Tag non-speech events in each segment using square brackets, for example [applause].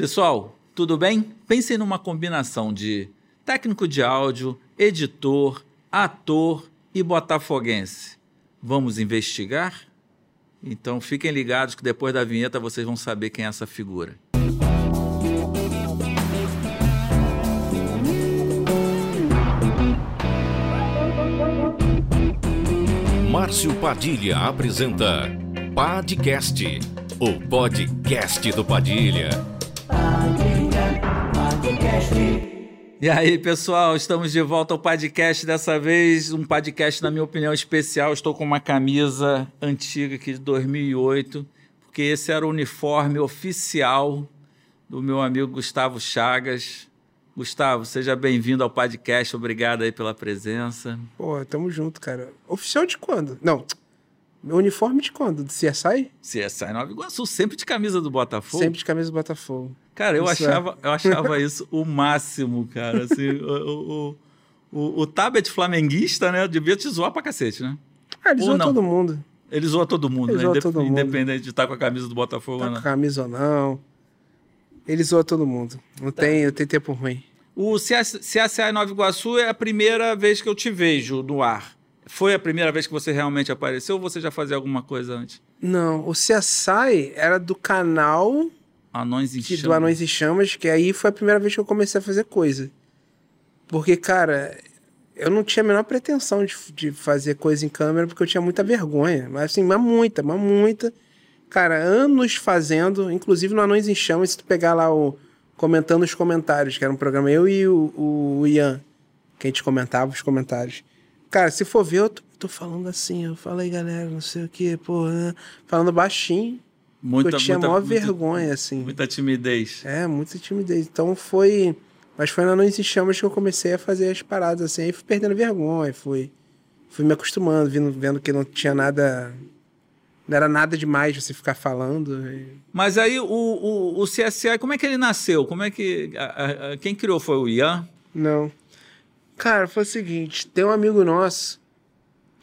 Pessoal, tudo bem? Pensem numa combinação de técnico de áudio, editor, ator e botafoguense. Vamos investigar? Então fiquem ligados que depois da vinheta vocês vão saber quem é essa figura. Márcio Padilha apresenta Podcast, o podcast do Padilha. E aí, pessoal, estamos de volta ao podcast. Dessa vez, um podcast, na minha opinião, especial. Estou com uma camisa antiga aqui de 2008, porque esse era o uniforme oficial do meu amigo Gustavo Chagas. Gustavo, seja bem-vindo ao podcast. Obrigado aí pela presença. Pô, tamo junto, cara. Oficial de quando? Não. Meu uniforme de quando? Do CSI? CSI Nova Iguaçu, sempre de camisa do Botafogo. Sempre de camisa do Botafogo. Cara, eu Isso é. achava, eu achava isso o máximo, cara. Assim, o, o, o, o Tabet flamenguista, né? Devia te zoar pra cacete, né? Ah, ele zoa não. todo mundo. Ele zoa todo mundo, Ele né? zoa Indep- todo mundo. Independente de estar com a camisa do Botafogo Tá ou com não. camisa ou não. Ele zoa todo mundo. Não Tá. tem, não tem tempo ruim. O CS, CSI Nova Iguaçu é a primeira vez que eu te vejo no ar. Foi a primeira vez que você realmente apareceu ou você já fazia alguma coisa antes? Não, o CSI era do canal Anões em que, Chamas. do Anões e Chamas, que aí foi a primeira vez que eu comecei a fazer coisa. Porque, cara, eu não tinha a menor pretensão de, de fazer coisa em câmera, porque eu tinha muita vergonha. Mas assim, mas muita, mas muita. Cara, anos fazendo, inclusive no Anões em Chamas, se tu pegar lá o Comentando os Comentários, que era um programa, eu e o, o Ian, que a gente comentava os comentários. Cara, se for ver, eu tô, tô falando assim, eu falei, galera, não sei o que, pô, né? falando baixinho. Muita, eu tinha muita, maior muita- vergonha, assim. Muita timidez. É, muita timidez. Então foi. Mas foi na Noite em Chamas que eu comecei a fazer as paradas assim. Aí fui perdendo vergonha, fui, fui me acostumando, vendo, vendo que não tinha nada. Não era nada demais você ficar falando. e- Mas aí o, o, o CSI, como é que ele nasceu? Como é que. a- a- quem criou foi o Ian? Não. Cara, foi o seguinte: tem um amigo nosso.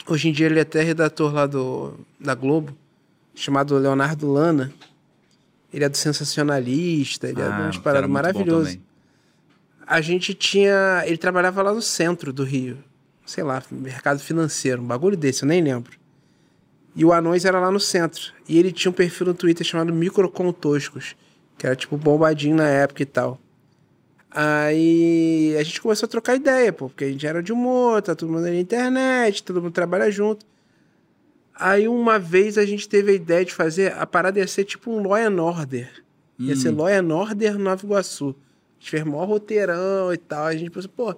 Hoje em dia ele é até redator lá do, da Globo, chamado Leonardo Lana. Ele é do Sensacionalista, ele é de umas Ah, que era paradas muito bom maravilhosas. a gente tinha. Ele trabalhava lá no centro do Rio. Sei lá, mercado financeiro, um bagulho desse, eu nem lembro. E o Anões era lá no centro. E ele tinha um perfil no Twitter chamado Microcontoscos, que era tipo bombadinho na época e tal. Aí a gente começou a trocar ideia, pô, porque a gente era de humor, tá todo mundo na internet, todo mundo trabalha junto. Aí uma vez a gente teve a ideia de fazer, a parada ia ser tipo um Law and Order. Ia ser Law and Order Nova Iguaçu. A gente fez maior roteirão e tal. A gente pensou, pô,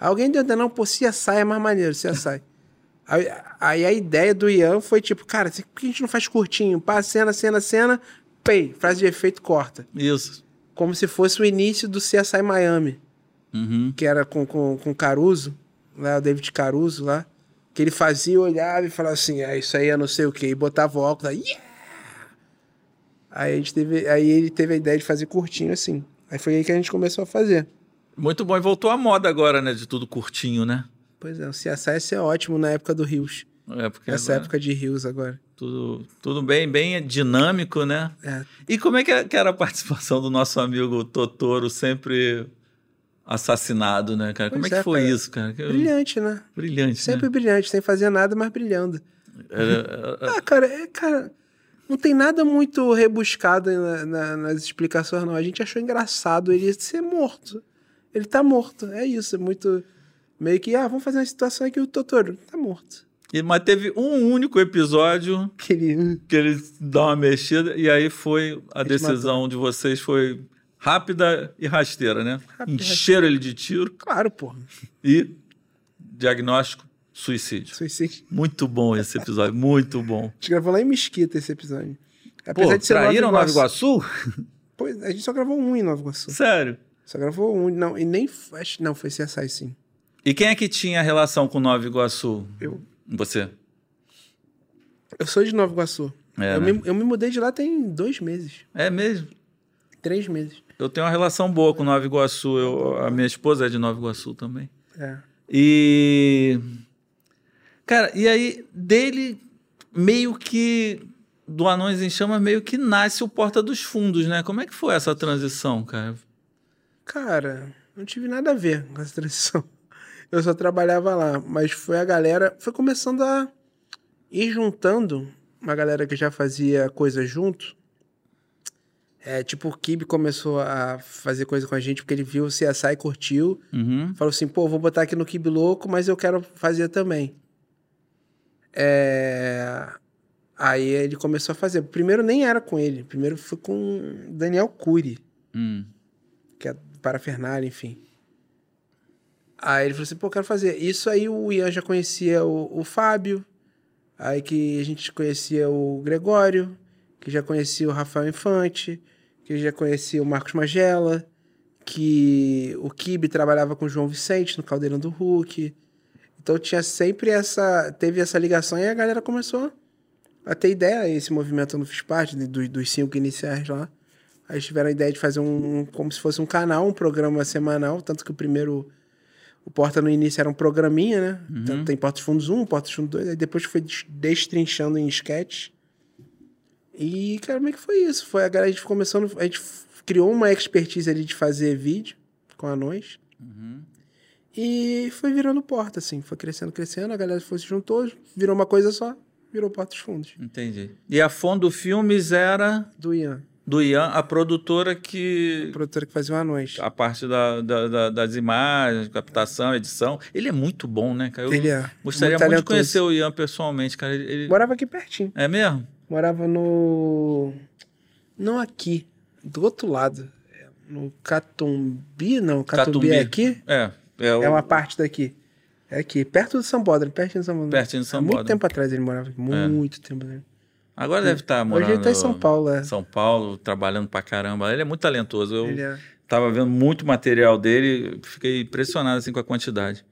alguém deu não, pô, CSI é mais maneiro, CSI. [laughs] aí, aí a ideia do Ian foi tipo, cara, por que a gente não faz curtinho? Pá, cena, cena, cena, pei, frase de efeito, corta. Isso. Como se fosse o início do CSI Miami, Uhum. que era com, com, com Caruso, lá, o David Caruso lá, que ele fazia, olhava e falava assim, é isso aí, eu não sei o quê, e botava o óculos, aí, yeah! Aí, a gente teve, aí ele teve a ideia de fazer curtinho assim. Aí foi aí que a gente começou a fazer. Muito bom. E voltou à moda agora, né? De tudo curtinho, né? Pois é, o CSI ia ser ótimo na época do Rios. É, Essa agora época de Rios agora. Tudo, tudo bem, bem dinâmico, né? É. E como é que é- que era a participação do nosso amigo Totoro, sempre assassinado, né, cara? como é Pois que é, foi cara. isso, cara? Brilhante, né? Brilhante, Sempre né? brilhante, sem fazer nada, mas brilhando. Era- [laughs] Ah, cara, é, cara, não tem nada muito rebuscado na- na- nas explicações, não. A gente achou engraçado ele ser morto. Ele tá morto, é isso. É muito. Meio que, ah, vamos fazer uma situação aqui, o Totoro tá morto. E- mas teve um único episódio Que ele. que ele dá uma mexida e aí foi a decisão de vocês foi rápida e rasteira, né? Rápida e Encheram ele de tiro Claro, porra. e diagnóstico suicídio. Suicídio. Muito bom esse episódio, muito bom. A gente gravou lá em Mesquita esse episódio. Pô, traíram Nova Iguaçu? Pois, a gente só gravou um em Nova Iguaçu. Sério? Só gravou um, não, e nem. Acho, não, foi CSI sim. E quem é que tinha relação com Nova Iguaçu? Eu. Você? Eu sou de Nova Iguaçu. É, eu, né? me, eu me mudei de lá tem dois meses. É mesmo? Três meses. Eu tenho uma relação boa com Nova Iguaçu. Eu, a minha esposa é de Nova Iguaçu também. É. E. Cara, e aí dele meio que do Anões em Chamas meio que nasce o Porta dos Fundos, né? Como é que foi essa transição, cara? Cara, não tive nada a ver com essa transição. Eu só trabalhava lá, mas foi a galera, foi começando a ir juntando uma galera que já fazia coisa junto. É, tipo, o Kibe começou a fazer coisa com a gente porque ele viu o CSI e curtiu. Uhum. Falou assim, pô, vou botar aqui no Kibe Louco, mas eu quero fazer também. É... Aí ele começou a fazer. Primeiro nem era com ele. Primeiro foi com Daniel Cury, Hum. que é parafernália, enfim. Aí ele falou assim, pô, quero fazer. Isso aí o Ian já conhecia o, o Fábio. Aí que a gente conhecia o Gregório, que já conhecia o Rafael Infante, que já conhecia o Marcos Magela, que o Kibe trabalhava com o João Vicente no Caldeirão do Hulk. Então tinha sempre essa. Teve essa ligação e a galera começou a ter ideia. Esse movimento eu não fiz parte dos, dos cinco iniciais lá. Aí tiveram a ideia de fazer um- como se fosse um canal, um programa semanal. Tanto que o primeiro. O Porta no início era um programinha, né? Então, tem Porta dos Fundos 1, Porta dos Fundos 2. Aí depois foi des- destrinchando em sketch. E, cara, como é que foi isso? Foi a galera, a gente começando. A gente criou uma expertise ali de fazer vídeo com anões. E foi virando porta, assim. Foi crescendo, crescendo. A galera foi se juntou, virou uma coisa só, virou Porta dos Fundos. Entendi. E a Fundo Filmes era Do Ian, do Ian, a produtora que. produtora que fazia o anões. A parte da, da- da- das imagens, captação, edição. Ele é muito bom, né, cara? Eu Ele é. gostaria muito muito, de conhecer o Ian pessoalmente, cara. Ele, ele- Morava aqui pertinho. É mesmo? Morava no. Não aqui, do outro lado. É, No Catumbi, não. Catumbi, é aqui? É. É, o- É uma parte daqui. É aqui, perto do Sambódromo, pertinho do Sambódromo. Pertinho do Há Sambódromo. muito tempo atrás ele morava aqui, muito tempo. Né? Agora deve estar morando... Hoje ele tá em São Paulo, é. São Paulo, trabalhando pra caramba. Ele é muito talentoso. Eu Ele é. tava vendo muito material dele, fiquei impressionado assim com a quantidade.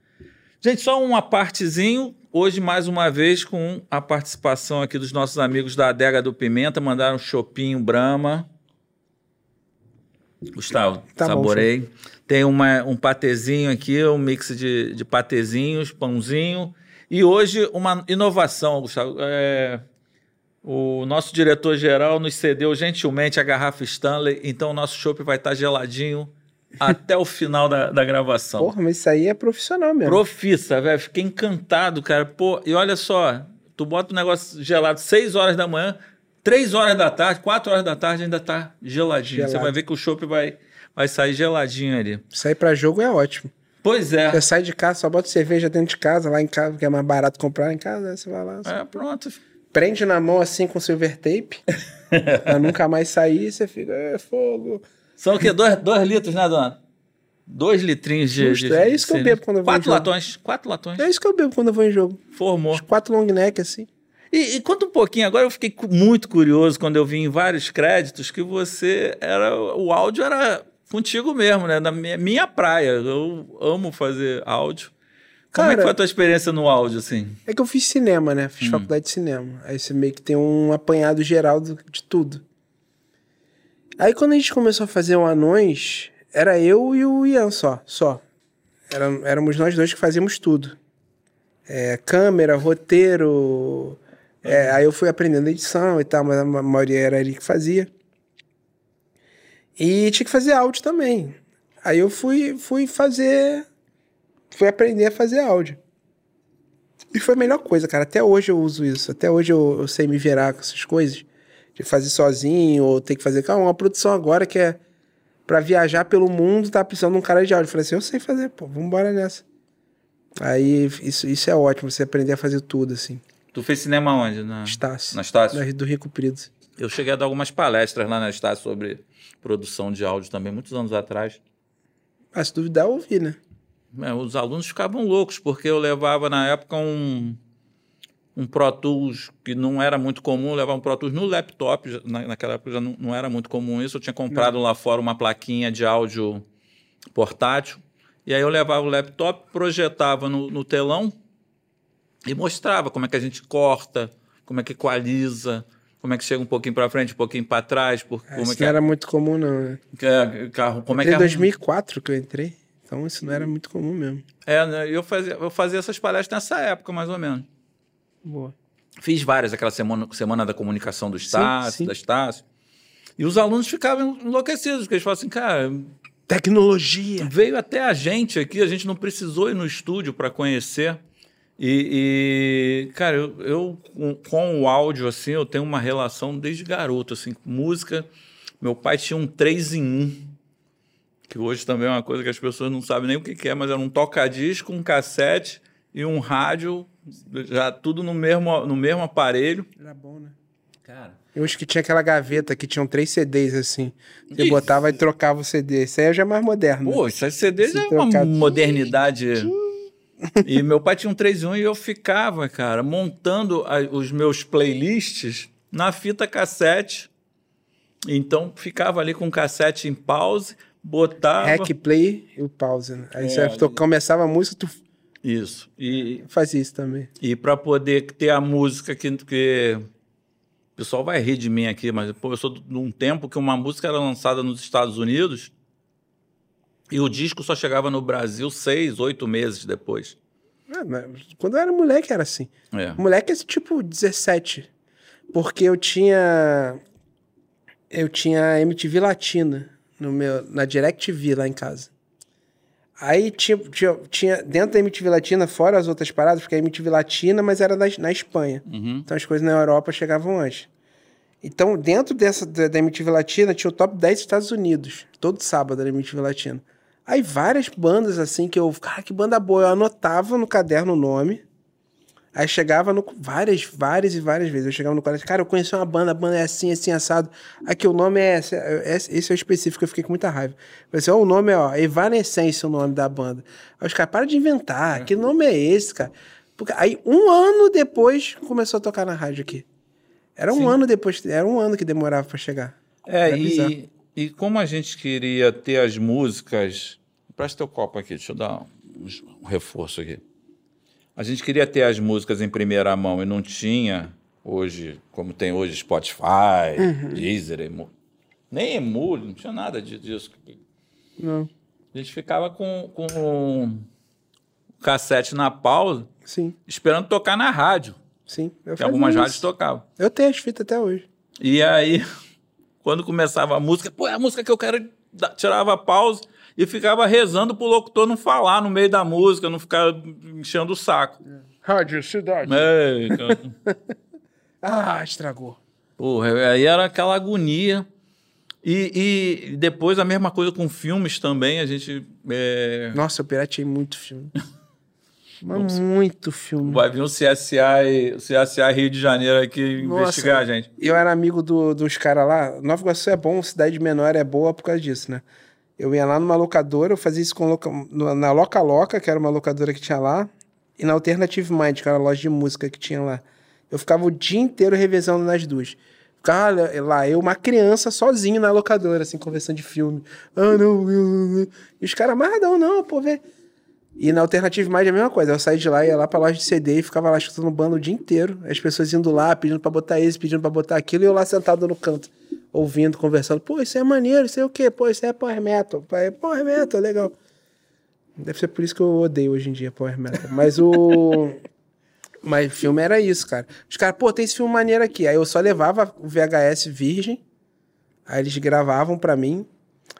Gente, só uma partezinho. Hoje, mais uma vez, com a participação aqui dos nossos amigos da Adega do Pimenta. Mandaram um chopinho Brahma. Gustavo, Tá bom, saborei. Tem uma, um patezinho aqui, um mix de, de patezinhos, pãozinho. E hoje, uma inovação, Gustavo. É, o nosso diretor-geral nos cedeu gentilmente a garrafa Stanley, então o nosso chopp vai estar geladinho até o final da, da gravação. Porra, mas isso aí é profissional mesmo. Profissa, velho. Fiquei encantado, cara. Pô, e olha só, tu bota o negócio gelado 6 horas da manhã, 3 horas da tarde, 4 horas da tarde ainda tá geladinho. Gelado. Você vai ver que o chopp vai, vai sair geladinho ali. Sair pra jogo é ótimo. Pois é. Você sai de casa, só bota cerveja dentro de casa, lá em casa, que é mais barato comprar em casa, aí você vai lá. É, pronto. Prende na mão assim com silver tape, [laughs] pra nunca mais sair, você fica, é fogo. São o quê? Dois, dois litros, né, dona? Dois litrinhos de. Justo, de- é isso que eu bebo quando eu vou Quatro em jogo. latões. Quatro latões. É isso que eu bebo quando eu vou em jogo. Formou. Os quatro long neck, assim. E, e conta um pouquinho, agora eu fiquei muito curioso quando eu vi em vários créditos que você era. O áudio era contigo mesmo, né? Na minha, minha praia. Eu amo fazer áudio. Como é que Cara- foi a tua experiência no áudio, assim? É que eu fiz cinema, né? Hum. Fiz faculdade de cinema. Aí você meio que tem um apanhado geral do- de tudo. Aí quando a gente começou a fazer o Anões, era eu e o Ian só. Só. Era, éramos nós dois que fazíamos tudo. É, câmera, roteiro. é, aí eu fui aprendendo edição e tal, mas a ma- maioria era ele que fazia. E tinha que fazer áudio também. Aí eu fui, fui fazer. Fui aprender a fazer áudio. E foi a melhor coisa, cara. Até hoje eu uso isso. Até hoje eu, eu sei me virar com essas coisas. De fazer sozinho, ou ter que fazer. Cara, uma produção agora que é pra viajar pelo mundo, tá precisando de um cara de áudio. Eu falei assim, eu sei fazer, pô, vambora nessa. Aí isso, isso é ótimo, você aprender a fazer tudo, assim. Tu fez cinema onde? Na, Estácio. na Estácio? Da- Do Rio Comprido. Eu cheguei a dar algumas palestras lá na Estácio sobre produção de áudio também, muitos anos atrás. Ah, se duvidar, eu ouvi, né? É, os alunos ficavam loucos, porque eu levava na época um, um Pro Tools que não era muito comum, levava um Pro Tools no laptop, na, naquela época já não, não era muito comum isso, eu tinha comprado lá fora uma plaquinha de áudio portátil, e aí eu levava o laptop, projetava no, no telão e mostrava como é que a gente corta, como é que equaliza, como é que chega um pouquinho para frente, um pouquinho para trás, por, Ah, como isso é que não era muito comum, não, né? é carro, como é que Entrei é em 2004 que eu entrei. Então isso não era muito comum mesmo. É, né, eu fazia, eu fazia essas palestras nessa época, mais ou menos. Boa. Fiz várias, aquela semana, semana da comunicação do Estácio, sim. da Estácio. E os alunos ficavam enlouquecidos, porque eles falavam assim, cara, Tecnologia. veio até a gente aqui, a gente não precisou ir no estúdio para conhecer. E, e, cara, eu, eu com, o áudio, assim, eu tenho uma relação desde garoto, assim, com música. Meu pai tinha um 3 em 1, que hoje também é uma coisa que as pessoas não sabem nem o que, que é, mas era um toca-disco, um cassete e um rádio, já tudo no mesmo, no mesmo aparelho. Era bom, né? Cara, Eu acho que tinha aquela gaveta que tinham três CDs assim. Você Isso. botava e trocava o CD. Isso aí já é mais moderno. Pô, isso aí CD Se já é uma modernidade. E meu pai tinha um 3 em 1 e eu ficava, cara, montando a- os meus playlists na fita cassete. Então ficava ali com o cassete em pause, botava. Hack play e o pause. Né? Aí É, você começava a música, tu Isso. E, fazia isso também. e para poder ter a música que, que. O pessoal vai rir de mim aqui, mas pô, eu sou de um tempo que uma música era lançada nos Estados Unidos e o disco só chegava no Brasil seis, oito meses depois. Ah, Quando eu era moleque era assim. É. Moleque é tipo 17. Porque eu tinha. Eu tinha MTV Latina no meu, na DirecTV lá em casa. Aí tinha, tinha, tinha dentro da MTV Latina, fora as outras paradas, porque a MTV Latina, mas era na, na Espanha. Uhum. Então as coisas na Europa chegavam antes. Então, dentro dessa da, da MTV Latina, tinha o top 10 dos Estados Unidos. Todo sábado na MTV Latina. Aí várias bandas assim que eu. Cara, que banda boa. Eu anotava no caderno o nome. Aí chegava no. Várias, várias e várias vezes. Eu chegava no colégio. Cara, eu conheci uma banda, a banda é assim, assim, assado. Aqui o nome é. Esse, é- esse é o específico, eu fiquei com muita raiva. Eu falei assim, ó, o nome é, ó, Evanescence, o nome da banda. Aí os caras, para de inventar. Que nome é esse, cara? Porque, aí, um ano depois, começou a tocar na rádio aqui. Era um Sim. ano depois, era um ano que demorava pra chegar. É, Era bizarro. e, e como a gente queria ter as músicas. Presta teu copo aqui, deixa eu dar um reforço aqui. A gente queria ter as músicas em primeira mão e não tinha hoje, como tem hoje Spotify, Uhum. Deezer, emu, nem Emule, não tinha nada disso. Não. A gente ficava com, com o cassete na pausa, Sim, esperando tocar na rádio, sim. Eu que algumas isso. rádios tocavam. Eu tenho as fitas até hoje. E aí, [laughs] quando começava a música, pô, é a música que eu quero, tirava a pausa e ficava rezando pro locutor não falar no meio da música, não ficar enchendo o saco. Rádio Cidade. É, cara. [laughs] Ah, estragou. Porra, aí era aquela agonia. E, e depois a mesma coisa com filmes também, a gente é, Nossa, eu pirateei muito filme. [laughs] Mas muito filme. vai vir um CSA, e- CSA Rio de Janeiro aqui Nossa. investigar a gente. Eu era amigo do- dos caras lá. Nova Iguaçu é bom, cidade menor é boa por causa disso, né? Eu ia lá numa locadora, eu fazia isso com loca- na Loca Loca, que era uma locadora que tinha lá, e na Alternative Mind, que era a loja de música que tinha lá. Eu ficava o dia inteiro revezando nas duas. Ficava lá, eu, uma criança, sozinho na locadora, assim, conversando de filme. Ah, não, eu- eu. E os caras, amarradão, não, pô, vê. E na Alternative Mind é a mesma coisa. Eu saí de lá, ia lá pra loja de CD e ficava lá escutando banda o dia inteiro. As pessoas indo lá, pedindo pra botar esse, pedindo pra botar aquilo, e eu lá sentado no canto, ouvindo, conversando. Pô, isso é maneiro, isso é o quê? Pô, isso é Power Metal. É Power Metal, legal. Deve ser por isso que eu odeio hoje em dia Power Metal. Mas o. [laughs] Mas o filme era isso, cara. Os caras, pô, tem esse filme maneiro aqui. Aí eu só levava o VHS virgem. Aí eles gravavam pra mim.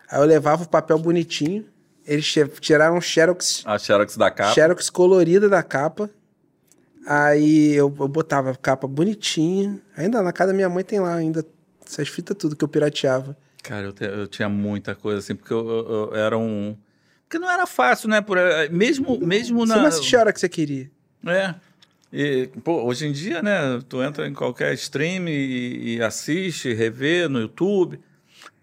Aí eu levava o papel bonitinho. Eles ti- tiraram Xerox, A Xerox da capa. Xerox colorida da capa. Aí eu, eu botava a capa bonitinha. Ainda na casa da minha mãe tem lá ainda essas fitas tudo que eu pirateava. Cara, eu, te- eu tinha muita coisa assim, porque eu, eu- eu era um. Porque não era fácil, né? Por, mesmo, mesmo Você na. não assistia a hora que você queria. É. E, pô, hoje em dia, né? Tu entra em qualquer stream e, e assiste, revê no YouTube.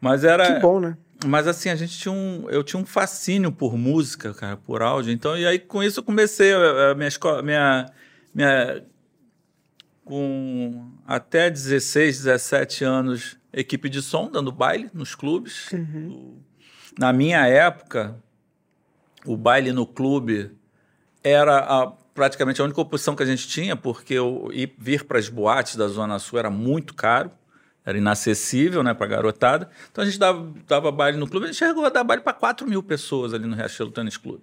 Mas era. Que bom, né? Mas assim, a gente tinha um. Eu tinha um fascínio por música, cara, por áudio. Então, e aí com isso eu comecei a, a minha escola. Minha, minha, com até 16, 17 anos, equipe de som, dando baile nos clubes. O- Na minha época, o baile no clube era a- praticamente a única opção que a gente tinha, porque eu, ir, vir para as boates da Zona Sul era muito caro, era inacessível né, para a garotada. Então a gente dava, dava baile no clube, a gente chegou a dar baile para 4 mil pessoas ali no Riachuelo Tênis Clube.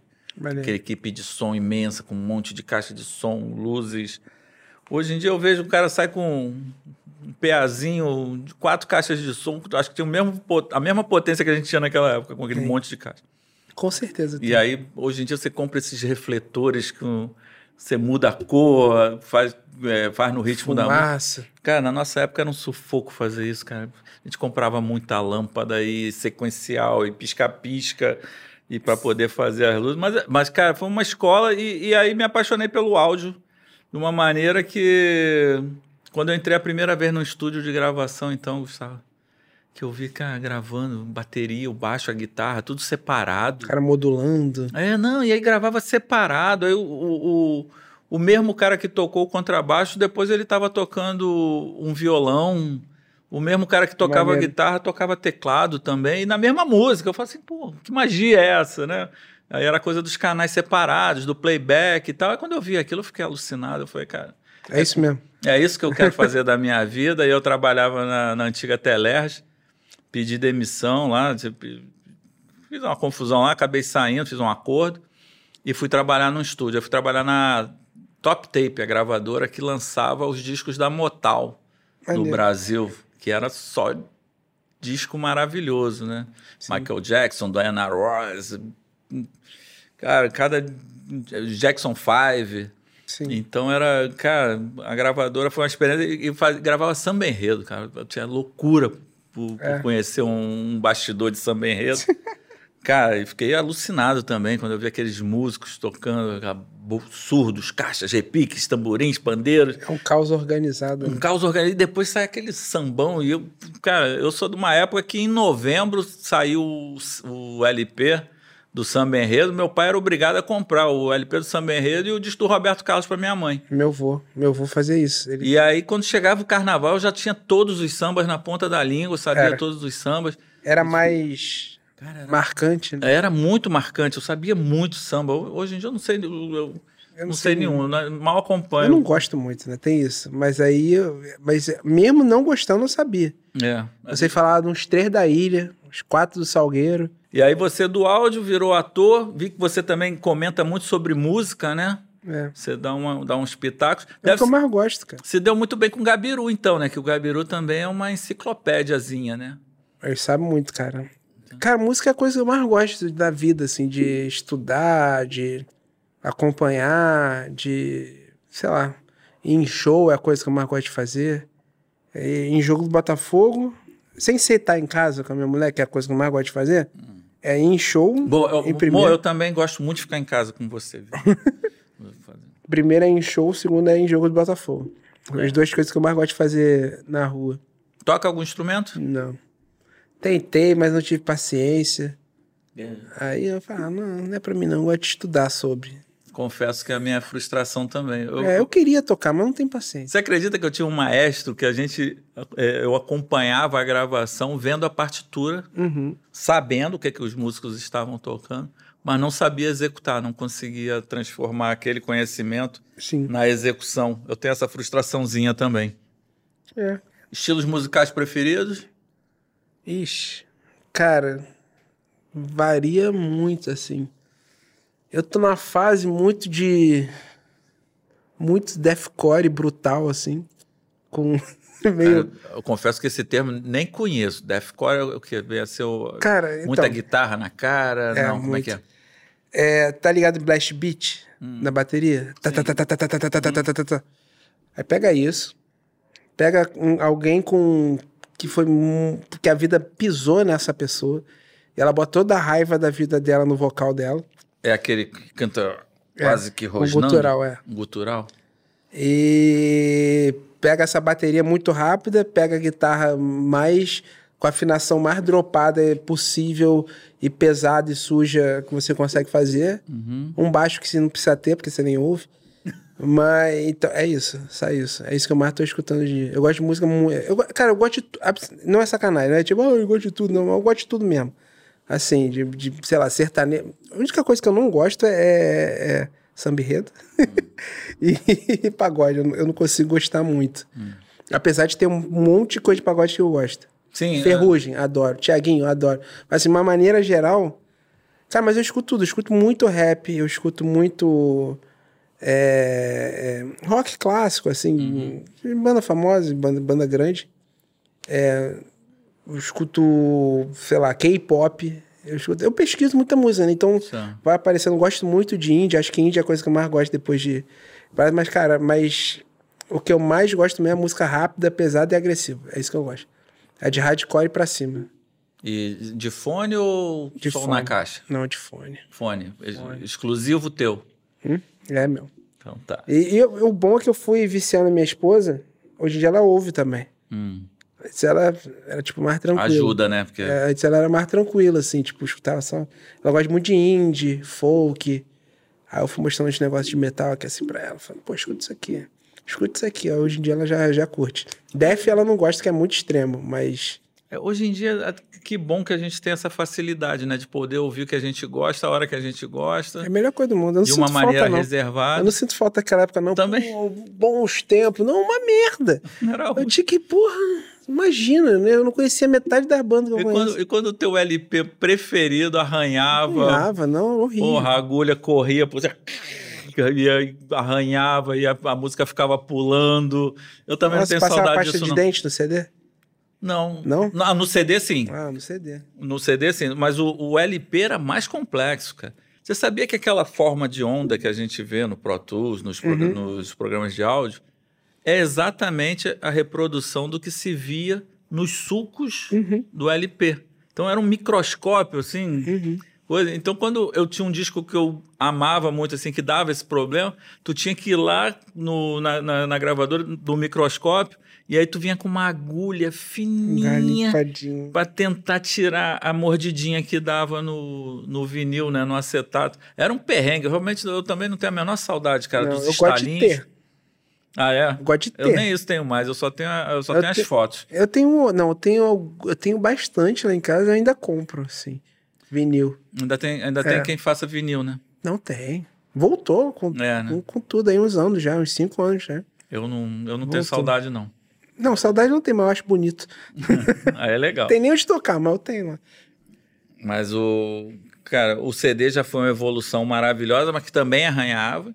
Aquela equipe de som imensa, com um monte de caixa de som, luzes. Hoje em dia eu vejo o cara sai com um peazinho de quatro caixas de som, acho que tem o mesmo, a mesma potência que a gente tinha naquela época, com aquele Tem. monte de caixa. Com certeza. E aí, hoje em dia, você compra esses refletores que você muda a cor, faz, é, faz no ritmo da música. Fumaça. Cara, na nossa época era um sufoco fazer isso, cara. A gente comprava muita lâmpada e sequencial e pisca-pisca e para poder fazer as luzes. Mas, mas, cara, foi uma escola e, e aí me apaixonei pelo áudio de uma maneira que quando eu entrei a primeira vez no estúdio de gravação, então, Gustavo, que eu vi, cara, gravando bateria, o baixo, a guitarra, tudo separado. O cara modulando. É, não, e aí gravava separado. Aí o, o, o, o mesmo cara que tocou o contrabaixo, depois ele estava tocando um violão. O mesmo cara que tocava Maneiro. guitarra tocava teclado também, e na mesma música. Eu falei assim, pô, que magia é essa, né? Aí era coisa dos canais separados, do playback e tal. Aí quando eu vi aquilo, eu fiquei alucinado. Eu falei, cara, É isso mesmo. é isso que eu quero fazer da minha vida. E eu trabalhava na, na antiga Telerge, pedi demissão lá, tipo, fiz uma confusão lá, acabei saindo, fiz um acordo e fui trabalhar no estúdio. Eu fui trabalhar na Top Tape, a gravadora que lançava os discos da Motal no. Brasil, que era só disco maravilhoso, né? Michael Jackson, Diana Ross, cara, cada Jackson 5. Sim. Então era, cara, a gravadora foi uma experiência e faz, gravava samba enredo, cara. Eu tinha loucura por, por É. conhecer um, um bastidor de samba enredo. cara, e fiquei alucinado também quando eu vi aqueles músicos tocando surdos, caixas, repiques, tamborins, pandeiros. É um caos organizado. Um né? caos organizado. E depois sai aquele sambão. E eu, cara, eu sou de uma época que em novembro saiu o, o LP do Samba Enredo. Meu pai era obrigado a comprar o LP do Samba Enredo e o disco do Roberto Carlos para minha mãe. Meu vô. Meu vô fazia isso. Ele... E aí, quando chegava o carnaval, eu já tinha todos os sambas na ponta da língua, sabia Era. todos os sambas. Era mais Cara, era, marcante, né? era muito marcante, eu sabia muito samba. Hoje em dia eu não sei, eu, eu Eu não sei nenhum, né? mal acompanho. Eu não gosto muito, né? Tem isso. Mas aí, eu- mas mesmo não gostando, eu sabia. É. Eu sei falar de uns três da ilha, uns quatro do Salgueiro. E aí você do áudio virou ator, vi que você também comenta muito sobre música, né? É. Você dá, uma, dá uns pitacos. É o que eu mais gosto, cara. se deu muito bem com o Gabiru, então, né? Que o Gabiru também é uma enciclopédiazinha, né? Ele sabe muito, cara. Cara, música é a coisa que eu mais gosto da vida, assim, de estudar, de acompanhar, de. sei lá. Ir em show é a coisa que eu mais gosto de fazer. E em jogo do Botafogo, sem ser estar em casa com a minha mulher, que é a coisa que eu mais gosto de fazer, é em show. Bom, eu, primeiro, eu também gosto muito de ficar em casa com você, [laughs] primeiro é em show, segundo é em jogo do Botafogo. É. As duas coisas que eu mais gosto de fazer na rua. Toca algum instrumento? Não. Tentei, mas não tive paciência. É. Aí eu falo, ah, não, não é pra mim não, eu gosto de estudar sobre. Confesso que é a minha frustração também. Eu- É, eu queria tocar, mas não tenho paciência. Você acredita que eu tinha um maestro que a gente é, eu acompanhava a gravação vendo a partitura, Uhum. sabendo o que, que os músicos estavam tocando, mas não sabia executar, não conseguia transformar aquele conhecimento Sim. na execução. Eu tenho essa frustraçãozinha também. É. Estilos musicais preferidos? Ixi. Cara, varia muito, assim. Eu tô numa fase muito de. Muito deathcore brutal, assim. Com. meio. Cara, eu confesso que esse termo nem conheço. Deathcore é o que? Vem a ser Cara, então. muita guitarra na cara? É, não, como é que é? muito. É, tá ligado Blast Beat na bateria? Tá, tá, tá, tá, tá, tá, tá, tá, tá, tá, tá, tá, tá. Aí pega isso, pega um- alguém com que foi que a vida pisou nessa pessoa e ela bota toda a raiva da vida dela no vocal dela. É aquele que canta É, quase que um rosnando? gutural, é. Um gutural? E pega essa bateria muito rápida, pega a guitarra mais com a afinação mais dropada possível e pesada e suja que você consegue fazer. Um baixo que você não precisa ter, porque você nem ouve. Mas então, é isso, só isso. É isso que eu mais tô escutando hoje em dia. Eu gosto de música muito. Eu, cara, eu gosto de. abs- Não é sacanagem, não é tipo, ah, eu gosto de tudo, não. Eu gosto de tudo mesmo. Assim, de, de sei lá, sertanejo. A única coisa que eu não gosto é, é samba enredo [laughs] e, pagode. Eu não- consigo gostar muito. Apesar de ter um monte de coisa de pagode que eu gosto. Sim. é. Ferrugem, adoro. Tiaguinho, adoro. Mas, assim, de uma maneira geral. Cara, mas eu escuto tudo. Eu escuto muito rap, eu escuto muito É, é, rock clássico, assim, banda famosa, banda, banda grande. É, eu escuto, sei lá, K-pop. Eu, escuto- eu pesquiso muita música, né? Então Tá. vai aparecendo. Gosto muito de indie. Acho que indie é a coisa que eu mais gosto depois de. Mas, cara, mas o que eu mais gosto mesmo é música rápida, pesada e agressiva. É isso que eu gosto. É de hardcore pra cima. E de fone ou De som fone. na caixa? Não de fone. Fone. Ex- Exclusivo teu. Hum? É, meu. Então tá. E, e o bom é que eu fui viciando a minha esposa. Hoje em dia ela ouve também. Hum. Antes ela era, tipo, mais tranquila. Ajuda, né? Porque É, antes ela era mais tranquila, assim, tipo, escutava só. Ela gosta muito de indie, folk. Aí eu fui mostrando uns negócios de metal aqui assim pra ela. Falando, pô, escuta isso aqui. Escuta isso aqui. Aí Hoje em dia ela já, já curte. Def ela não gosta, que é muito extremo, mas. É, Hoje em dia, a- que bom que a gente tem essa facilidade, né? De poder ouvir o que a gente gosta, a hora que a gente É gosta, a melhor coisa do mundo. Eu não de sinto uma maneira falta, não. reservada. Eu não sinto falta daquela época, não. Também. Pô, bons tempos. Não, uma merda. Era Eu tinha que, porra, imagina, né? Eu não conhecia metade das bandas que eu E conheço. quando, e quando o teu LP preferido arranhava, Arranhava, não, horrível. porra, a agulha corria, por e arranhava e a, a música ficava pulando. Eu também Nossa, não tenho saudade pasta disso, de não. dente no CD? Não. Não? Ah, no CD, sim. Ah, no CD. No CD, sim. Mas o, o LP era mais complexo, cara. Você sabia que aquela forma de onda que a gente vê no Pro Tools, nos, Uhum. nos programas de áudio, é exatamente a reprodução do que se via nos sulcos Uhum. do LP. Então era um microscópio, assim. Uhum. coisa. Então, quando eu tinha um disco que eu amava muito, assim, que dava esse problema, tu tinha que ir lá no- na, na- na gravadora do microscópio e aí tu vinha com uma agulha fininha para tentar tirar a mordidinha que dava no, no vinil, né, no acetato. Era um perrengue. Realmente eu também não tenho a menor saudade, cara, Não, dos eu gosto de estalinhos. ter. Ah, é? Eu gosto de Eu ter. nem isso tenho mais, eu só tenho, eu só Eu tenho as te- fotos. Eu tenho. Não, eu tenho, eu tenho bastante lá em casa, eu ainda compro, assim. Vinil. Ainda tem, ainda É. tem quem faça vinil, né? Não tem. Voltou com, É, né? com, com tudo aí, uns anos já, uns cinco anos já. Eu não, eu não Voltou. tenho saudade, não. Não, saudade não tem, mas eu acho bonito. [laughs] Aí é legal. Tem nem onde tocar, mas eu tenho lá. Mas o. Cara, o CD já foi uma evolução maravilhosa, mas que também arranhava.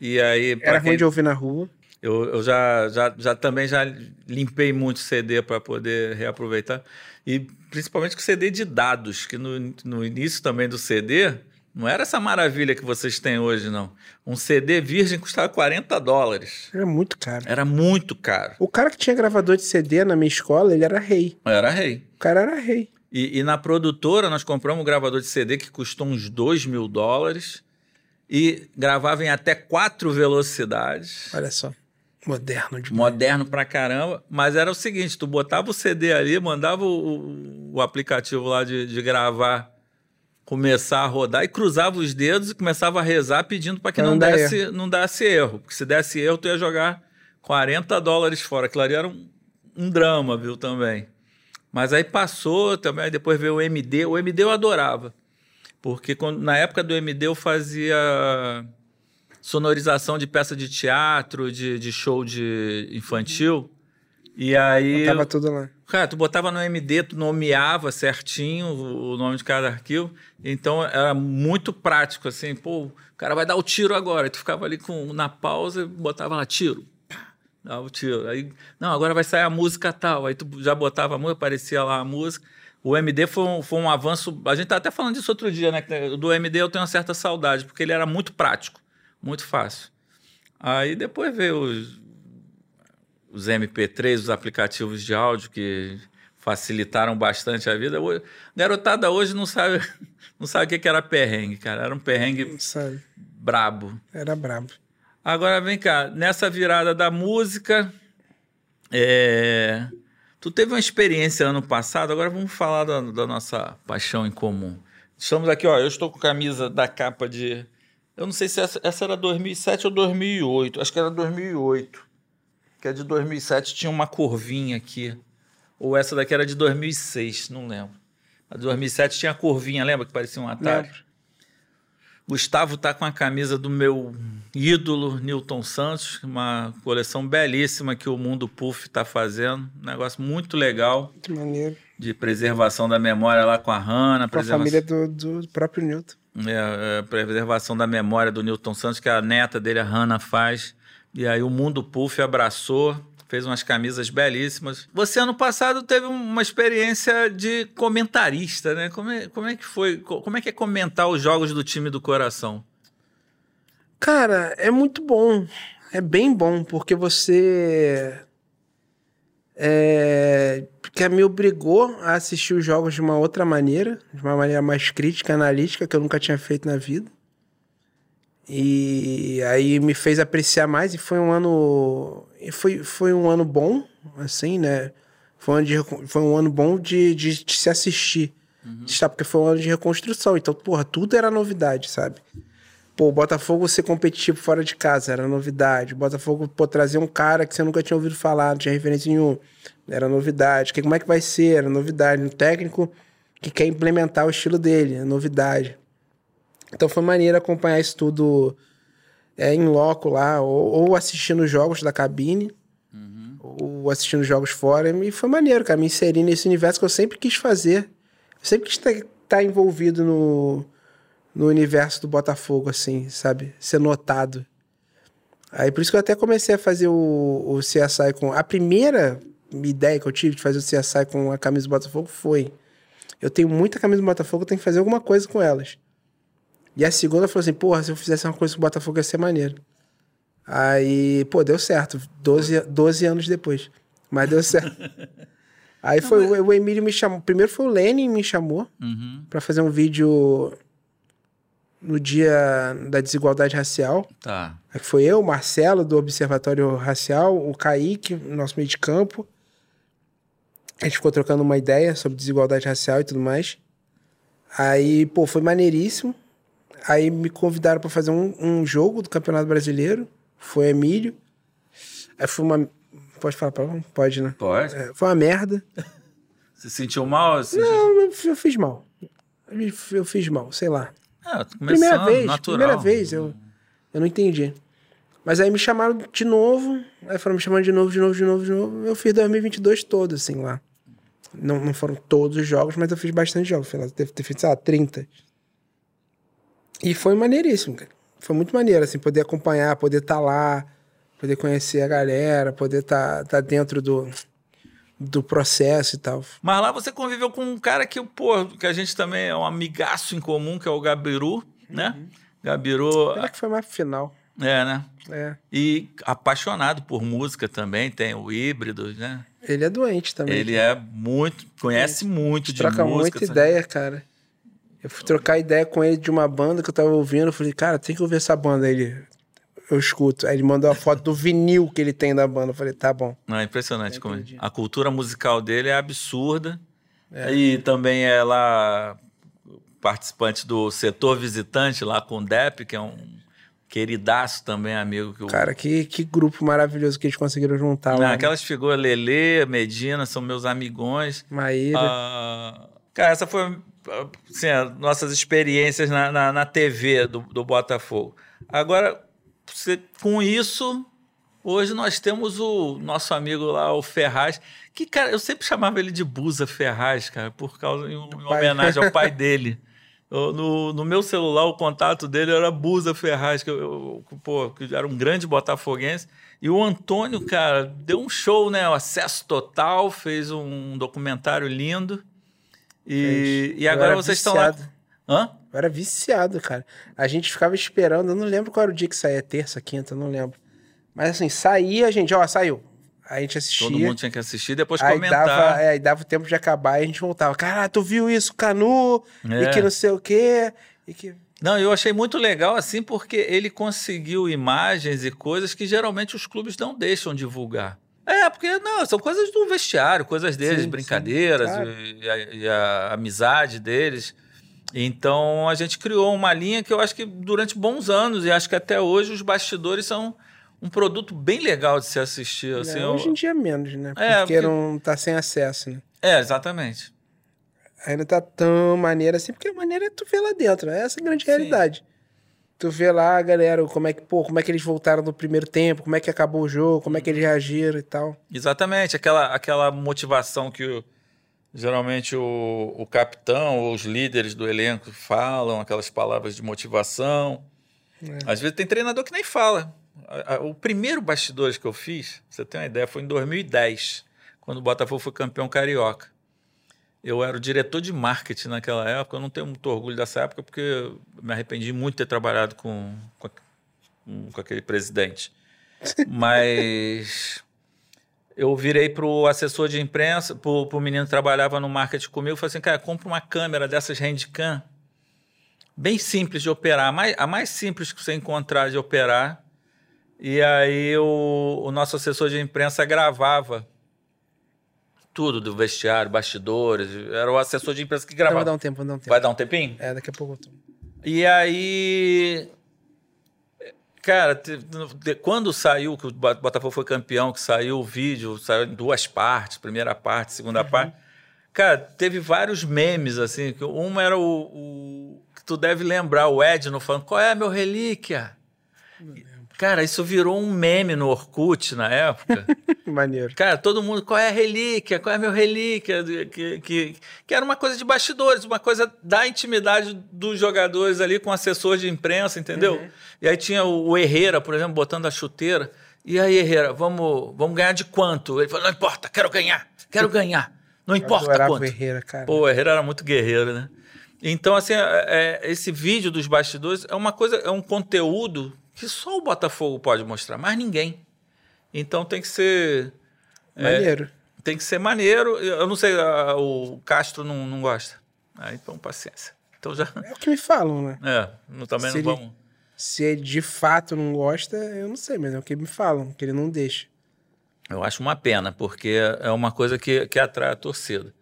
E aí. Era quem- ruim de ouvir na rua. Eu, eu já, já, já também já limpei muito CD para poder reaproveitar. E principalmente com CD de dados, que no, no início também do CD não era essa maravilha que vocês têm hoje, não. Um CD virgem custava 40 dólares. Era muito caro. Era muito caro. O cara que tinha gravador de CD na minha escola, ele era rei. Era rei. O cara era rei. E, e na produtora nós compramos um gravador de CD que custou uns 2 mil dólares e gravava em até quatro velocidades. Olha só. Moderno demais. Moderno pra caramba, mas era o seguinte: tu botava o CD ali, mandava o, o aplicativo lá de, de gravar começar a rodar e cruzava os dedos e começava a rezar pedindo para que não não desse, não desse erro. Porque se desse erro, tu ia jogar 40 dólares fora. Aquilo ali era um, um drama, viu, também. Mas aí passou também, depois veio o MD. O MD eu adorava. Porque quando, na época do MD eu fazia sonorização de peça de teatro, de, de show de infantil. E aí. Tava tudo lá. Cara, tu botava no MD, tu nomeava certinho o nome de cada arquivo. Então era muito prático, assim, pô, o cara vai dar o tiro agora. Aí tu ficava ali com, na pausa e botava lá, tiro. Pá, Dava o tiro. Aí, não, agora vai sair a música tal. Aí tu já botava a música, aparecia lá a música. O MD foi um, foi um avanço. A gente tá até falando disso outro dia, né? Do MD eu tenho uma certa saudade, porque ele era muito prático, muito fácil. Aí depois veio os, os MP3, os aplicativos de áudio que facilitaram bastante a vida. Hoje- Garotada hoje não sabe, [laughs] não sabe o que era perrengue, cara. Era um perrengue brabo. Era brabo. Agora vem cá, nessa virada da música, é, tu teve uma experiência ano passado, agora vamos falar da, da nossa paixão em comum. Estamos aqui, ó, eu estou com camisa da capa de... Eu não sei se essa, essa era 2007 ou 2008, acho que era 2008. Que a de 2007 tinha uma curvinha aqui. Ou essa daqui era de 2006, não lembro. A de 2007 tinha a curvinha, lembra que parecia um Atari? Lembro. Gustavo tá com a camisa do meu ídolo, Newton Santos, uma coleção belíssima que o Mundo Puff está fazendo. Um negócio muito legal Que maneiro. de preservação da memória lá com a Hanna. Com a família do, do próprio Newton. É, é, preservação da memória do Newton Santos, que a neta dele, a Hannah, faz. E aí o Mundo Puff abraçou, fez umas camisas belíssimas. Você, ano passado, teve uma experiência de comentarista, né? Como é, como é que foi? Como é que é comentar os jogos do time do coração? Cara, é muito bom. É bem bom, porque você. É, que me obrigou a assistir os jogos de uma outra maneira, de uma maneira mais crítica, analítica, que eu nunca tinha feito na vida. E aí me fez apreciar mais e foi um ano foi, foi um ano bom, assim, né? Foi um ano, de, foi um ano bom de, de, de se assistir. Uhum. Porque foi um ano de reconstrução. Então, porra, tudo era novidade, sabe? Pô, o Botafogo ser competitivo fora de casa era novidade. O Botafogo, pô, trazer um cara que você nunca tinha ouvido falar, não tinha referência nenhum, era novidade. Que, como é que vai ser? Era novidade. Um técnico que quer implementar o estilo dele, é novidade. Então foi maneiro acompanhar isso tudo é, em loco lá, ou, ou assistindo jogos da cabine, uhum. ou assistindo jogos fora. E foi maneiro, cara, me inserir nesse universo que eu sempre quis fazer. Eu sempre quis estar tá envolvido no no universo do Botafogo, assim, sabe? Ser notado. Aí por isso que eu até comecei a fazer o, o CSI com. A primeira ideia que eu tive de fazer o CSI com a camisa do Botafogo foi. Eu tenho muita camisa do Botafogo, eu tenho que fazer alguma coisa com elas. E a segunda falou assim: porra, se eu fizesse uma coisa com o Botafogo ia ser maneiro. Aí, pô, deu certo. 12, 12 anos depois. Mas deu certo. [laughs] Aí Não, foi mas... o Emílio me chamou. Primeiro foi o Lenin me chamou uhum. para fazer um vídeo no dia da desigualdade racial. Tá. Aí foi eu, o Marcelo, do Observatório Racial, o Kaique, nosso meio de campo. A gente ficou trocando uma ideia sobre desigualdade racial e tudo mais. Aí, pô, foi maneiríssimo. Aí me convidaram para fazer um, um, jogo do Campeonato Brasileiro. Foi Emílio. Aí foi uma. Pode falar pra Pode, né? Pode. É, foi uma merda. Você sentiu mal? Você Não, eu, eu fiz mal. Eu fiz mal, sei lá. É, primeira vez, natural. primeira vez, eu, eu não entendi. Mas aí me chamaram de novo, aí foram me chamando de novo, de novo, de novo, de novo. Eu fiz 2022 todo, assim, lá. Não, não foram todos os jogos, mas eu fiz bastante jogos. Lá, deve ter feito, sei lá, 30. E foi maneiríssimo, cara. Foi muito maneiro, assim, poder acompanhar, poder estar tá lá, poder conhecer a galera, poder estar tá, tá dentro do, do processo e tal. Mas lá você conviveu com um cara que, pô, que a gente também é um amigaço em comum, que é o Gabiru, né? uhum. Gabiru. Ele que foi mais final. É, né? É. E apaixonado por música também, tem o híbrido, né? Ele é doente também. Ele é muito, conhece muito de troca música. Troca muita ideia, cara. Eu fui trocar ideia com ele de uma banda que eu tava ouvindo. Eu falei, cara, tem que ouvir essa banda. Ele, eu escuto. Aí ele mandou a foto do vinil que ele tem da banda. Eu falei, tá bom. Não, é impressionante. Como a cultura musical dele é absurda. É. E também é lá participante do setor visitante lá com o Depp, que é um queridaço também, amigo. Que eu... Cara, que, que grupo maravilhoso que eles conseguiram juntar Não, lá. Né? Aquelas figuras Lele, Medina, são meus amigões. Maíra. Ah, cara, essa foi assim, nossas experiências na, na, na TV do, do Botafogo. Agora, você, com isso, hoje nós temos o nosso amigo lá, o Ferraz, que, cara, eu sempre chamava ele de Busa Ferraz, cara, por causa, em, em homenagem ao pai [laughs] dele. Eu, no, no meu celular, o contato dele era Busa Ferraz, que, eu, eu, pô, que era um grande botafoguense. E o Antônio, cara, deu um show, né? O Acesso Total, fez um documentário lindo. E, e agora vocês estão lá. Hã? Eu era viciado, cara. A gente ficava esperando, eu não lembro qual era o dia que saía, terça, quinta, não lembro. Mas assim, saía, a gente, ó, saiu. A gente assistia. Todo mundo tinha que assistir e depois aí comentar. Dava, é, aí dava o tempo de acabar e a gente voltava. Caralho, tu viu isso, Canu? É. E que não sei o quê. E que... Não, eu achei muito legal assim porque ele conseguiu imagens e coisas que geralmente os clubes não deixam divulgar. É, porque não, são coisas do vestiário, coisas deles, sim, brincadeiras sim, claro. e, a, e, a, amizade deles. Então a gente criou uma linha que eu acho que durante bons anos, e acho que até hoje os bastidores são um produto bem legal de se assistir. Assim, é, hoje em dia menos, né? Porque, é, porque não tá sem acesso, né? É, exatamente. Não tá tão maneira assim, porque a maneira é tu ver lá dentro, né? Essa é a grande Sim. realidade. Tu vê lá, galera, como é que, pô, como é que eles voltaram no primeiro tempo, como é que acabou o jogo, como é que eles reagiram e tal. Exatamente, aquela, aquela motivação que o, Geralmente o, o capitão ou os líderes do elenco falam aquelas palavras de motivação. É. Às vezes tem treinador que nem fala. O primeiro bastidores que eu fiz, você tem uma ideia, foi em 2010, quando o Botafogo foi campeão carioca. Eu era o diretor de marketing naquela época. Eu não tenho muito orgulho dessa época porque me arrependi muito de ter trabalhado com, com, com aquele presidente. Mas eu virei pro assessor de imprensa, pro, pro menino que trabalhava no marketing comigo, falei assim, cara, compra uma câmera dessas handcam, bem simples de operar, a mais, a mais simples que você encontrar de operar. E aí o, o nosso assessor de imprensa gravava tudo do vestiário, bastidores. Era o assessor de imprensa que gravava. Vai dar um tempo, vai dar um tempo. Vai dar um tempinho? É, daqui a pouco eu tô. E aí Cara, quando saiu, que o Botafogo foi campeão, que saiu o vídeo, saiu em duas partes, primeira parte, segunda uhum. parte. Cara, teve vários memes, assim. Que uma era o, o, que tu deve lembrar, o Edno falando, qual é a meu relíquia? Cara, isso virou um meme no Orkut na época. [laughs] Maneiro. Cara, todo mundo, qual é a relíquia? Qual é a meu relíquia? Que, que, que era uma coisa de bastidores, uma coisa da intimidade dos jogadores ali com o assessor de imprensa, entendeu? Uhum. E aí tinha o Herrera, por exemplo, botando a chuteira. E aí, Herrera, vamos, vamos ganhar de quanto? Ele falou, não importa, quero ganhar, quero ganhar. Não importa Eu quanto. O Herrera, cara. Pô, o Herrera era muito guerreiro, né? Então, assim, é, é, esse vídeo dos bastidores é uma coisa, é um conteúdo que só o Botafogo pode mostrar, mais ninguém. Então tem que ser. É, maneiro. É, tem que ser maneiro. Eu não sei, a, o Castro não, não gosta. Então, paciência. Então já... É o que me falam, né? É, não, também se não ele, vamos. Se ele de fato não gosta, eu não sei, mas é o que me falam, que ele não deixa. Eu acho uma pena, porque é uma coisa que, que atrai a torcida.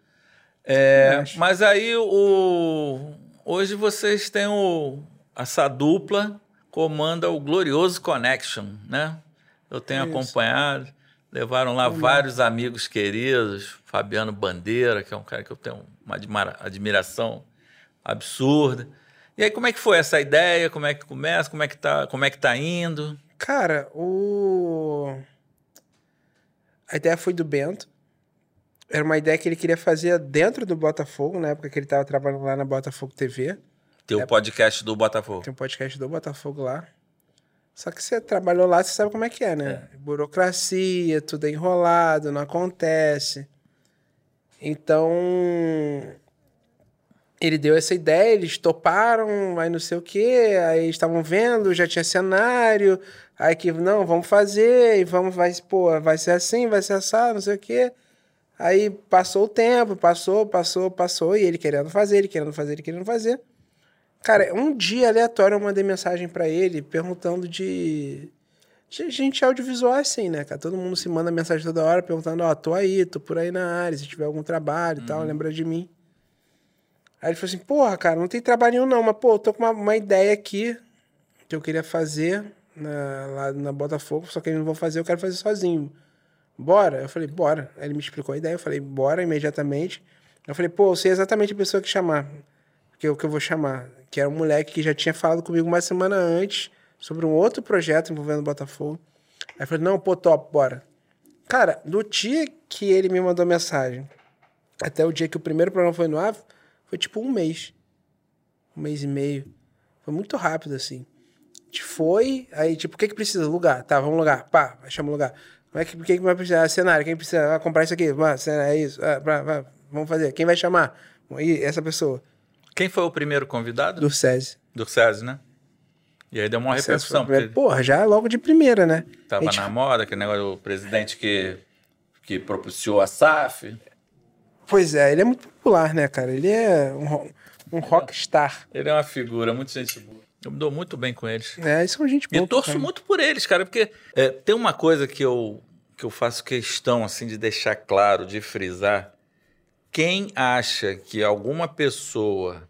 É, mas aí o, hoje vocês têm o, essa dupla comanda o Glorioso Connection, né? Eu tenho Isso. acompanhado, levaram lá vários amigos queridos, Fabiano Bandeira, que é um cara que eu tenho uma admiração absurda. E aí, como é que foi essa ideia? Como é que começa? Como é que tá, como é que tá indo? Cara, o... A ideia foi do Bento. Era uma ideia que ele queria fazer dentro do Botafogo, na época que ele estava trabalhando lá na Botafogo TV. Tem o é, podcast do Botafogo. Tem um podcast do Botafogo lá. Só que você trabalhou lá, você sabe como é que é, né? É. Burocracia, tudo é enrolado, não acontece. Então, ele deu essa ideia, eles toparam, aí não sei o quê, aí estavam vendo, já tinha cenário, aí que, não, vamos fazer, e vamos, vai, pô, vai ser assim, vai ser assado, não sei o quê. Aí passou o tempo, passou, passou, passou, e ele querendo fazer, ele querendo fazer, ele querendo fazer. Cara, um dia aleatório eu mandei mensagem para ele perguntando de. de gente audiovisual assim, né, cara? Todo mundo se manda mensagem toda hora perguntando: Ó, oh, tô aí, tô por aí na área, se tiver algum trabalho e uhum. tal, lembra de mim. Aí ele falou assim: Porra, cara, não tem trabalho nenhum não, mas pô, eu tô com uma, uma ideia aqui que eu queria fazer na, lá na Botafogo, só que eu não vou fazer, eu quero fazer sozinho. Bora? Eu falei: Bora. Aí ele me explicou a ideia, eu falei: Bora imediatamente. Eu falei: Pô, eu sei exatamente a pessoa que chamar que é o que eu vou chamar, que era um moleque que já tinha falado comigo uma semana antes sobre um outro projeto envolvendo o Botafogo. Aí falei, não, pô, top, bora. Cara, do dia que ele me mandou mensagem até o dia que o primeiro programa foi no ar, foi tipo um mês. Um mês e meio. Foi muito rápido, assim. A gente foi, aí, tipo, o que que precisa? Lugar. Tá, vamos lugar. Pá, chama o lugar. Como é que, que vai precisar? Cenário. Quem precisa? Ah, comprar isso aqui. Ah, cenário, é isso. Ah, pra, pra, vamos fazer. Quem vai chamar? E essa pessoa. Quem foi o primeiro convidado? Do SESI. Do SESI, né? E aí deu uma repercussão. Porque... Porra, já logo de primeira, né? Tava gente... na moda, aquele negócio do presidente que, que propiciou a SAF. Pois é, ele é muito popular, né, cara? Ele é um, um rockstar. Ele é uma figura, muito gente boa. Eu me dou muito bem com eles. É, isso são gente boa. E torço cara. muito por eles, cara, porque é, tem uma coisa que eu, que eu faço questão, assim, de deixar claro, de frisar, quem acha que alguma pessoa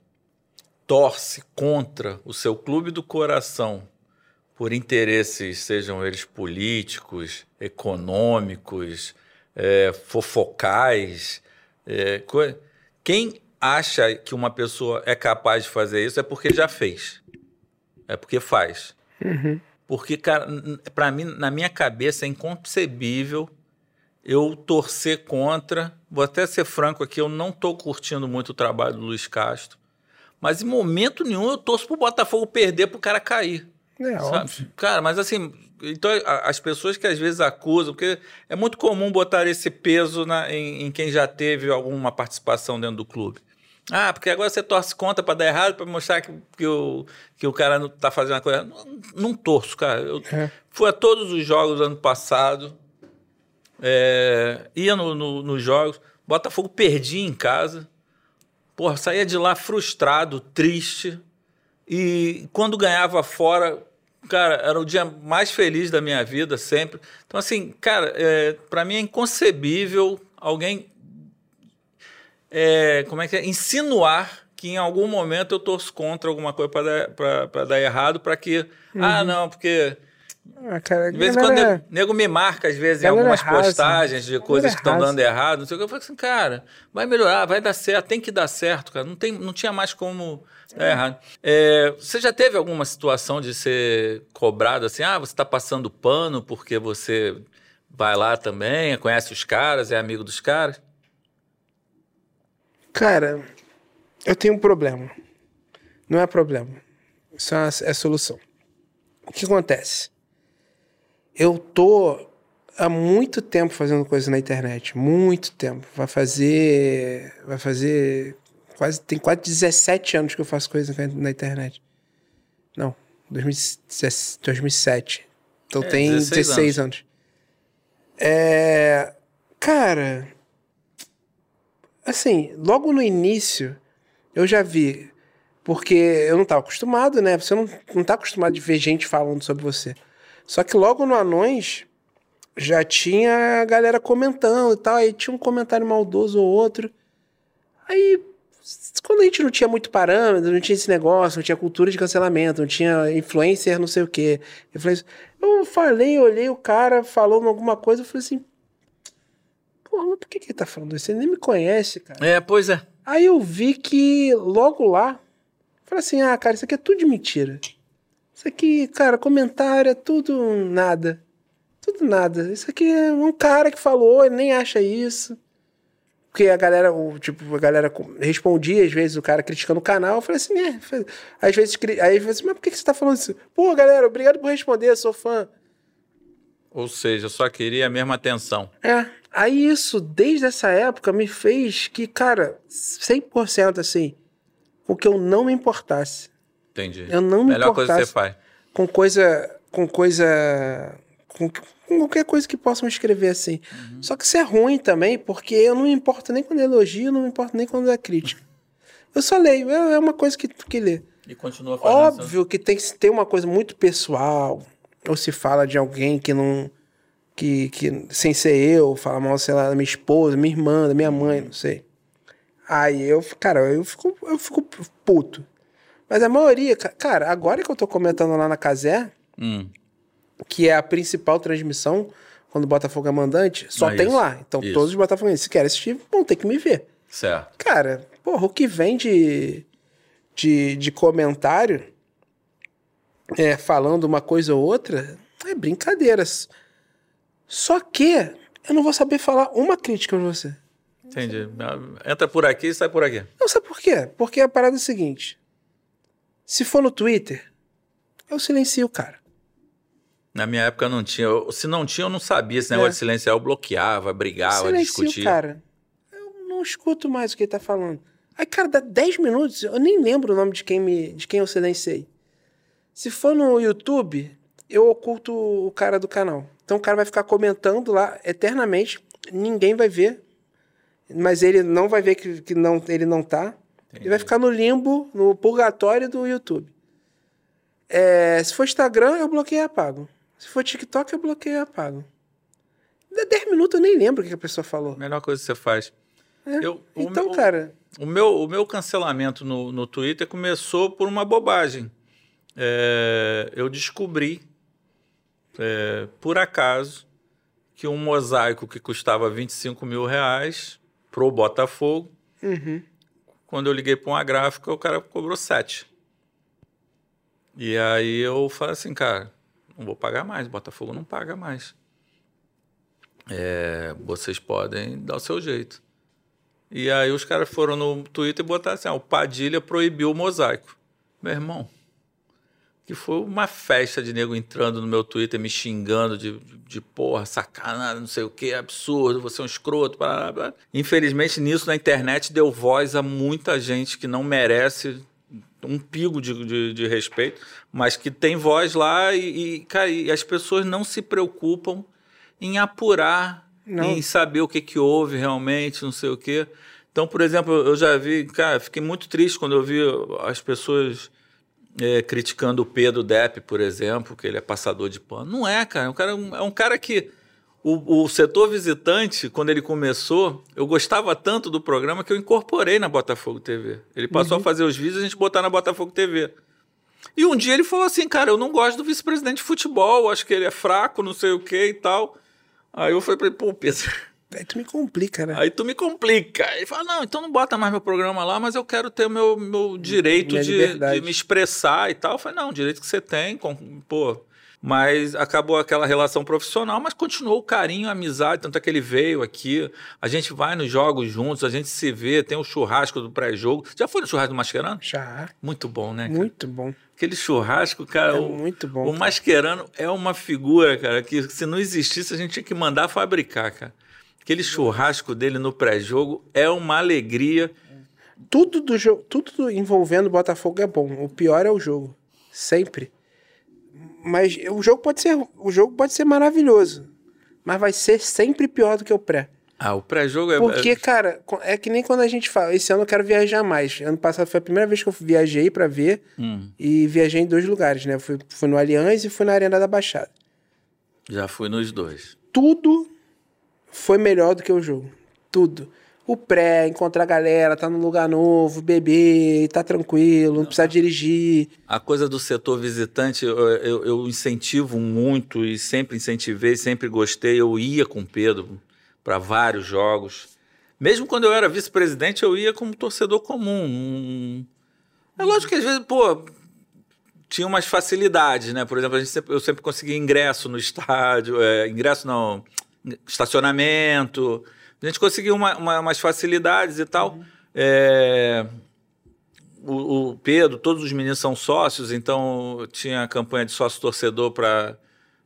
torce contra o seu clube do coração por interesses, sejam eles políticos, econômicos, é, fofocais, é, quem acha que uma pessoa é capaz de fazer isso é porque já fez. É porque faz. Uhum. Porque, cara, para mim, na minha cabeça é inconcebível eu torcer contra. Vou até ser franco aqui, eu não estou curtindo muito o trabalho do Luiz Castro. Mas em momento nenhum eu torço pro Botafogo perder pro cara cair. É, sabe? óbvio. Cara, mas assim, então as pessoas que às vezes acusam, porque é muito comum botar esse peso na- em, em quem já teve alguma participação dentro do clube. Ah, porque agora você torce contra para dar errado, para mostrar que, que, o, que o cara não tá fazendo a coisa. Não, não torço, cara. Eu É. fui a todos os jogos do ano passado, é, ia no, no- nos jogos, Botafogo perdia em casa. Porra, saía de lá frustrado, triste. E quando ganhava fora, cara, era o dia mais feliz da minha vida sempre. Então, assim, cara, é, para mim é inconcebível alguém. é, como é que é? Insinuar que em algum momento eu torço contra alguma coisa para dar, pra- pra dar errado, para que. Ah, não, porque. Ah, cara, De vez em quando, galera- nego, nego me marca, às vezes, em Galera algumas rasa. postagens de coisas que estão rasa. dando errado. Não sei o que. Eu falo assim, cara, vai melhorar, vai dar certo, tem que dar certo, cara. Não, tem, não tinha mais como dar errado. É, você já teve alguma situação de ser cobrado assim? Ah, você está passando pano porque você vai lá também, conhece os caras, é amigo dos caras? Cara, eu tenho um problema. Não é problema. Isso é, uma- é solução. O que acontece? Eu tô há muito tempo fazendo coisa na internet. Muito tempo. Vai fazer. Vai fazer. Quase, tem quase 17 anos que eu faço coisa na- internet. Não, 2017. 2007. Então É, tem 16 16, anos. É. Cara. Assim, logo no início, eu já vi. Porque eu não estava acostumado, né? Você não, não tá acostumado de ver gente falando sobre você. Só que logo no Anões já tinha a galera comentando e tal. Aí tinha um comentário maldoso ou outro. Aí, quando a gente não tinha muito parâmetro, não tinha esse negócio, não tinha cultura de cancelamento, não tinha influencer, não sei o quê. Eu falei, eu falei, olhei o cara falando alguma coisa, eu falei assim. Porra, mas por que, que ele tá falando isso? Ele nem me conhece, cara. É, pois é. Aí eu vi que logo lá, falei assim: ah, cara, isso aqui é tudo de mentira. Isso aqui, cara, comentário é tudo nada. Tudo nada. Isso aqui é um cara que falou, ele nem acha isso. Porque a galera, o, tipo, a galera respondia, às vezes, o cara criticando o canal. Eu falei assim, é. Às vezes, aí, vezes, mas por que, você tá falando isso? Pô, galera, obrigado por responder, sou fã. Ou seja, eu só queria a mesma atenção. É. Aí isso, desde essa época, me fez que, cara, 100% assim, com que eu não me importasse. Entendi. Eu não me Melhor coisa que você faz. com coisa. Com coisa. Com, com qualquer coisa que possam escrever assim. Uhum. Só que isso é ruim também, porque eu não me importo nem quando é elogio, não me importo nem quando é crítica. Eu só leio, é é uma coisa que tu que lê. E continua fazendo. Óbvio que tem que ter uma coisa muito pessoal, ou se fala de alguém que não. Que, que sem ser eu, fala mal, sei lá, da minha esposa, minha irmã, da minha mãe, não sei. Aí eu, cara, eu fico, eu fico puto. Mas a maioria, ca- cara, agora que eu tô comentando lá na Casé, Hum, que é a principal transmissão, quando o Botafogo é mandante, só Ah, tem isso, lá. Então isso. todos os botafoguenses, se querem assistir, vão ter que me ver. certo. Cara, porra, o que vem de, de, de comentário é, falando uma coisa ou outra é brincadeiras. Só que eu não vou saber falar uma crítica pra você. Entendi. Entra por aqui e sai por aqui. Não sabe por quê? Porque a parada é a seguinte: se for no Twitter, eu silencio o cara. Na minha época não tinha. Eu- se não tinha, eu não sabia esse negócio É. de silenciar. Eu bloqueava, brigava, silencio o discutia. cara. Eu não escuto mais o que ele tá falando. Aí, cara, dá 10 minutos, eu nem lembro o nome de quem, me, de quem eu silenciei. Se for no YouTube, eu oculto o cara do canal. Então o cara vai ficar comentando lá eternamente, ninguém vai ver, mas ele não vai ver que, que não, ele não tá. Ele vai ficar no limbo, no purgatório do YouTube. É, se for Instagram, eu bloqueio e apago. Se for TikTok, eu bloqueio e apago. Dá 10 minutos eu nem lembro o que a pessoa falou. Melhor coisa que você faz. É. Eu- o então, meu- cara, O meu, o meu cancelamento no, no Twitter começou por uma bobagem. É, eu descobri, é, por acaso, que um mosaico que custava 25 mil reais pro Botafogo, uhum. Quando eu liguei para uma gráfica, o cara cobrou 7. E aí eu falei assim, cara, não vou pagar mais, Botafogo não paga mais. é, vocês podem dar o seu jeito. E aí os caras foram no Twitter e botaram assim: ah, o Padilha proibiu o mosaico. Meu irmão, que foi uma festa de nego entrando no meu Twitter me xingando de, de, de porra, sacanagem, não sei o que, absurdo, você é um escroto, blá, blá, blá. Infelizmente, nisso na internet deu voz a muita gente que não merece um pigo de, de, de respeito, mas que tem voz lá e, e, cara, e as pessoas não se preocupam em apurar, não. em saber o que, que houve realmente, não sei o quê. Então, por exemplo, eu já vi, cara, fiquei muito triste quando eu vi as pessoas é, criticando o Pedro Depp, por exemplo, que ele é passador de pano. Não é, cara. É um cara, é um cara que. O, o, setor visitante, quando ele começou, eu gostava tanto do programa que eu incorporei na Botafogo TV. Ele passou uhum. a fazer os vídeos e a gente botar na Botafogo TV. E um dia ele falou assim, cara, eu não gosto do vice-presidente de futebol, acho que ele é fraco, não sei o que e tal. Aí eu falei pra ele, pô, Pedro, Aí tu me complica, né? Aí tu me complica. Aí fala, não, então não bota mais meu programa lá, mas eu quero ter o meu, meu direito de, de, me expressar e tal. Eu falei, não, o direito que você tem, com, pô. Mas acabou aquela relação profissional, mas continuou o carinho, a amizade, tanto é que ele veio aqui. A gente vai nos jogos juntos, a gente se vê, tem o churrasco do pré-jogo. Já foi no churrasco do Mascherano? Já. Muito bom, né? Cara? Muito bom. Aquele churrasco, cara. É o, muito bom. O Mascherano é uma figura, cara, que se não existisse a gente tinha que mandar fabricar, cara. Aquele churrasco dele no pré-jogo é uma alegria. Tudo do jogo, tudo envolvendo o Botafogo é bom. O pior é o jogo, sempre. Mas o jogo pode ser, o jogo pode ser maravilhoso, mas vai ser sempre pior do que o pré. Ah, o pré-jogo é Porque, cara, é que nem quando a gente fala, esse ano eu quero viajar mais. Ano passado foi a primeira vez que eu viajei para ver hum. e viajei em dois lugares, né? Fui, fui no Allianz e fui na Arena da Baixada. Já fui nos dois. Tudo foi melhor do que o jogo. Tudo. O pré, encontrar a galera, tá num lugar novo, beber, tá tranquilo, não precisa dirigir. A coisa do setor visitante, eu, eu, incentivo muito e sempre incentivei, sempre gostei. Eu ia com o Pedro para vários jogos. Mesmo quando eu era vice-presidente, eu ia como torcedor comum. É lógico que às vezes, pô, tinha umas facilidades, né? Por exemplo, sempre, eu sempre conseguia ingresso no estádio, é, ingresso não, estacionamento. A gente conseguiu uma, uma, umas facilidades e tal. Uhum. É, o, o, Pedro, todos os meninos são sócios, então tinha a campanha de sócio-torcedor para.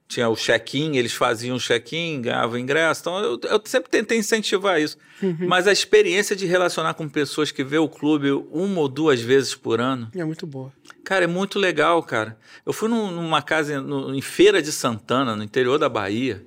Tinha o check-in, eles faziam o check-in, ganhavam ingresso. Então eu, eu, sempre tentei incentivar isso. Uhum. Mas a experiência de relacionar com pessoas que vê o clube uma ou duas vezes por ano. É muito boa. Cara, é muito legal, cara. Eu fui num, numa casa no, em Feira de Santana, no interior da Bahia.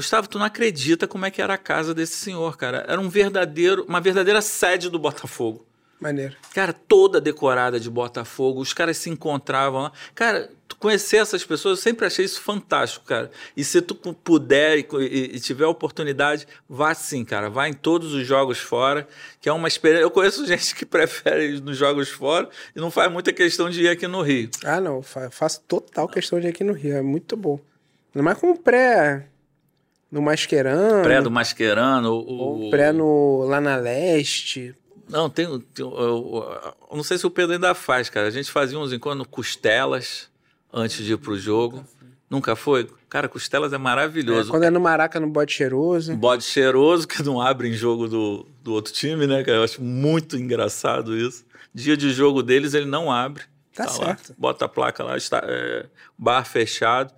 Gustavo, tu não acredita como é que era a casa desse senhor, cara. Era um verdadeiro, uma verdadeira sede do Botafogo. Maneiro. Cara, toda decorada de Botafogo, os caras se encontravam lá. Cara, tu conhecer essas pessoas, eu sempre achei isso fantástico, cara. E se tu puder e, e, e tiver oportunidade, vá sim, cara. Vá em todos os jogos fora, que é uma experiência. Eu conheço [laughs] gente que prefere ir nos jogos fora e não faz muita questão de ir aqui no Rio. Ah, não. Faço total questão de ir aqui no Rio. É muito bom. Ainda mais com pré no Mascherano. Pré do Mascherano. O, ou pré no, lá na Leste. Não, tem, tem eu, eu, eu, não sei se o Pedro ainda faz, cara. A gente fazia uns encontros costelas antes de ir pro jogo. Nunca foi? Cara, costelas é maravilhoso. É, quando é no Maraca, no bode cheiroso. Bode cheiroso, que não abre em jogo do, do outro time, né, cara? Eu acho muito engraçado isso. Dia de jogo deles, ele não abre. Tá, tá certo. Lá, bota a placa lá, está, é, bar fechado.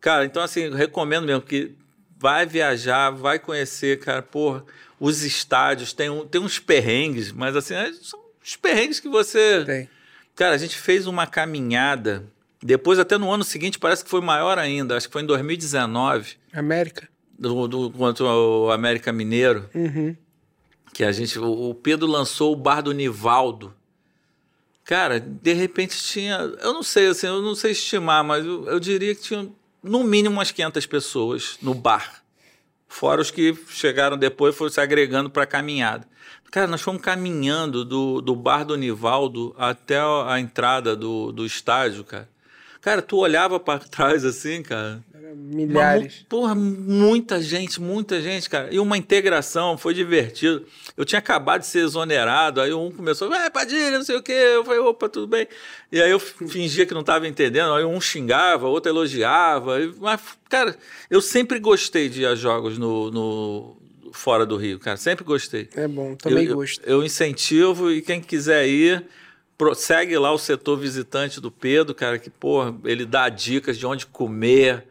Cara, então assim, recomendo mesmo que vai viajar, vai conhecer, cara, porra, os estádios, tem, um, tem uns perrengues, mas assim, é, são os perrengues que você. Tem. Cara, a gente fez uma caminhada, depois, até no ano seguinte, parece que foi maior ainda, acho que foi em 2019. América. Do, do, contra o América Mineiro. Uhum. Que a gente. O Pedro lançou o bar do Nivaldo. Cara, de repente tinha. Eu não sei, assim, eu não sei estimar, mas eu, eu diria que tinha no mínimo umas 500 pessoas no bar. Fora os que chegaram depois e foram se agregando para a caminhada. Cara, nós fomos caminhando do, do bar do Nivaldo até a entrada do, do estádio, cara. Cara, tu olhava para trás assim, cara. Milhares. Uma, porra, muita gente, muita gente, cara. E uma integração, foi divertido. Eu tinha acabado de ser exonerado, aí um começou, vai, Padilha, não sei o quê. Eu falei, opa, tudo bem. E aí eu fingia que não estava entendendo, aí um xingava, outro elogiava. Mas, cara, eu sempre gostei de ir a jogos no, no fora do Rio, cara. Sempre gostei. É bom, também eu, gosto. Eu, eu incentivo e quem quiser ir segue lá o setor visitante do Pedro, cara, que, pô, ele dá dicas de onde comer,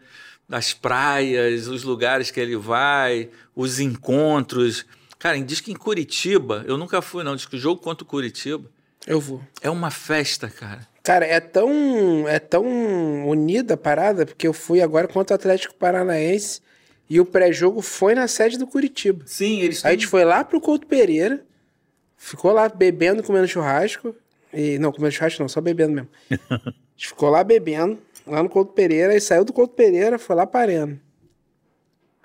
das praias, os lugares que ele vai, os encontros. Cara, diz que em Curitiba, eu nunca fui, não, diz que o jogo contra o Curitiba. Eu vou. É uma festa, cara. Cara, é tão, é tão unida a parada, porque eu fui agora contra o Atlético Paranaense e o pré-jogo foi na sede do Curitiba. Sim, eles Aí a gente foi lá pro Couto Pereira, ficou lá bebendo, comendo churrasco. E, não, comendo churrasco não, só bebendo mesmo. a gente ficou lá bebendo, lá no Couto Pereira, e saiu do Couto Pereira, foi lá parando.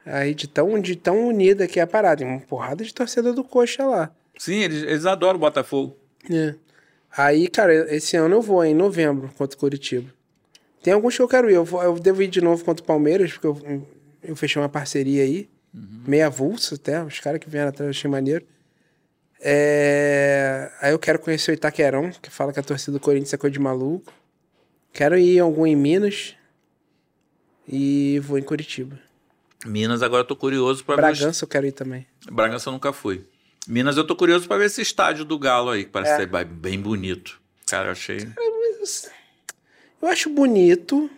Aí de tão, de tão unida que é a parada. Uma porrada de torcedor do Coxa lá. Sim, eles, eles adoram o Botafogo. É. Aí, cara, esse ano eu vou, em novembro, contra o Curitiba. Tem alguns que eu quero ir. Eu, vou, eu devo ir de novo contra o Palmeiras, porque eu, eu fechei uma parceria aí. Uhum. Meia avulsa até. Os caras que vieram atrás eu achei maneiro. É... Aí eu quero conhecer o Itaquerão, que fala que a torcida do Corinthians é coisa de maluco. Quero ir em algum em Minas. E vou em Curitiba. Minas, agora eu tô curioso para ver. Bragança eu quero ir também. Bragança eu nunca fui. Minas eu tô curioso para ver esse estádio do Galo aí, que parece é. ser bem bonito. Cara, eu achei. Eu acho bonito,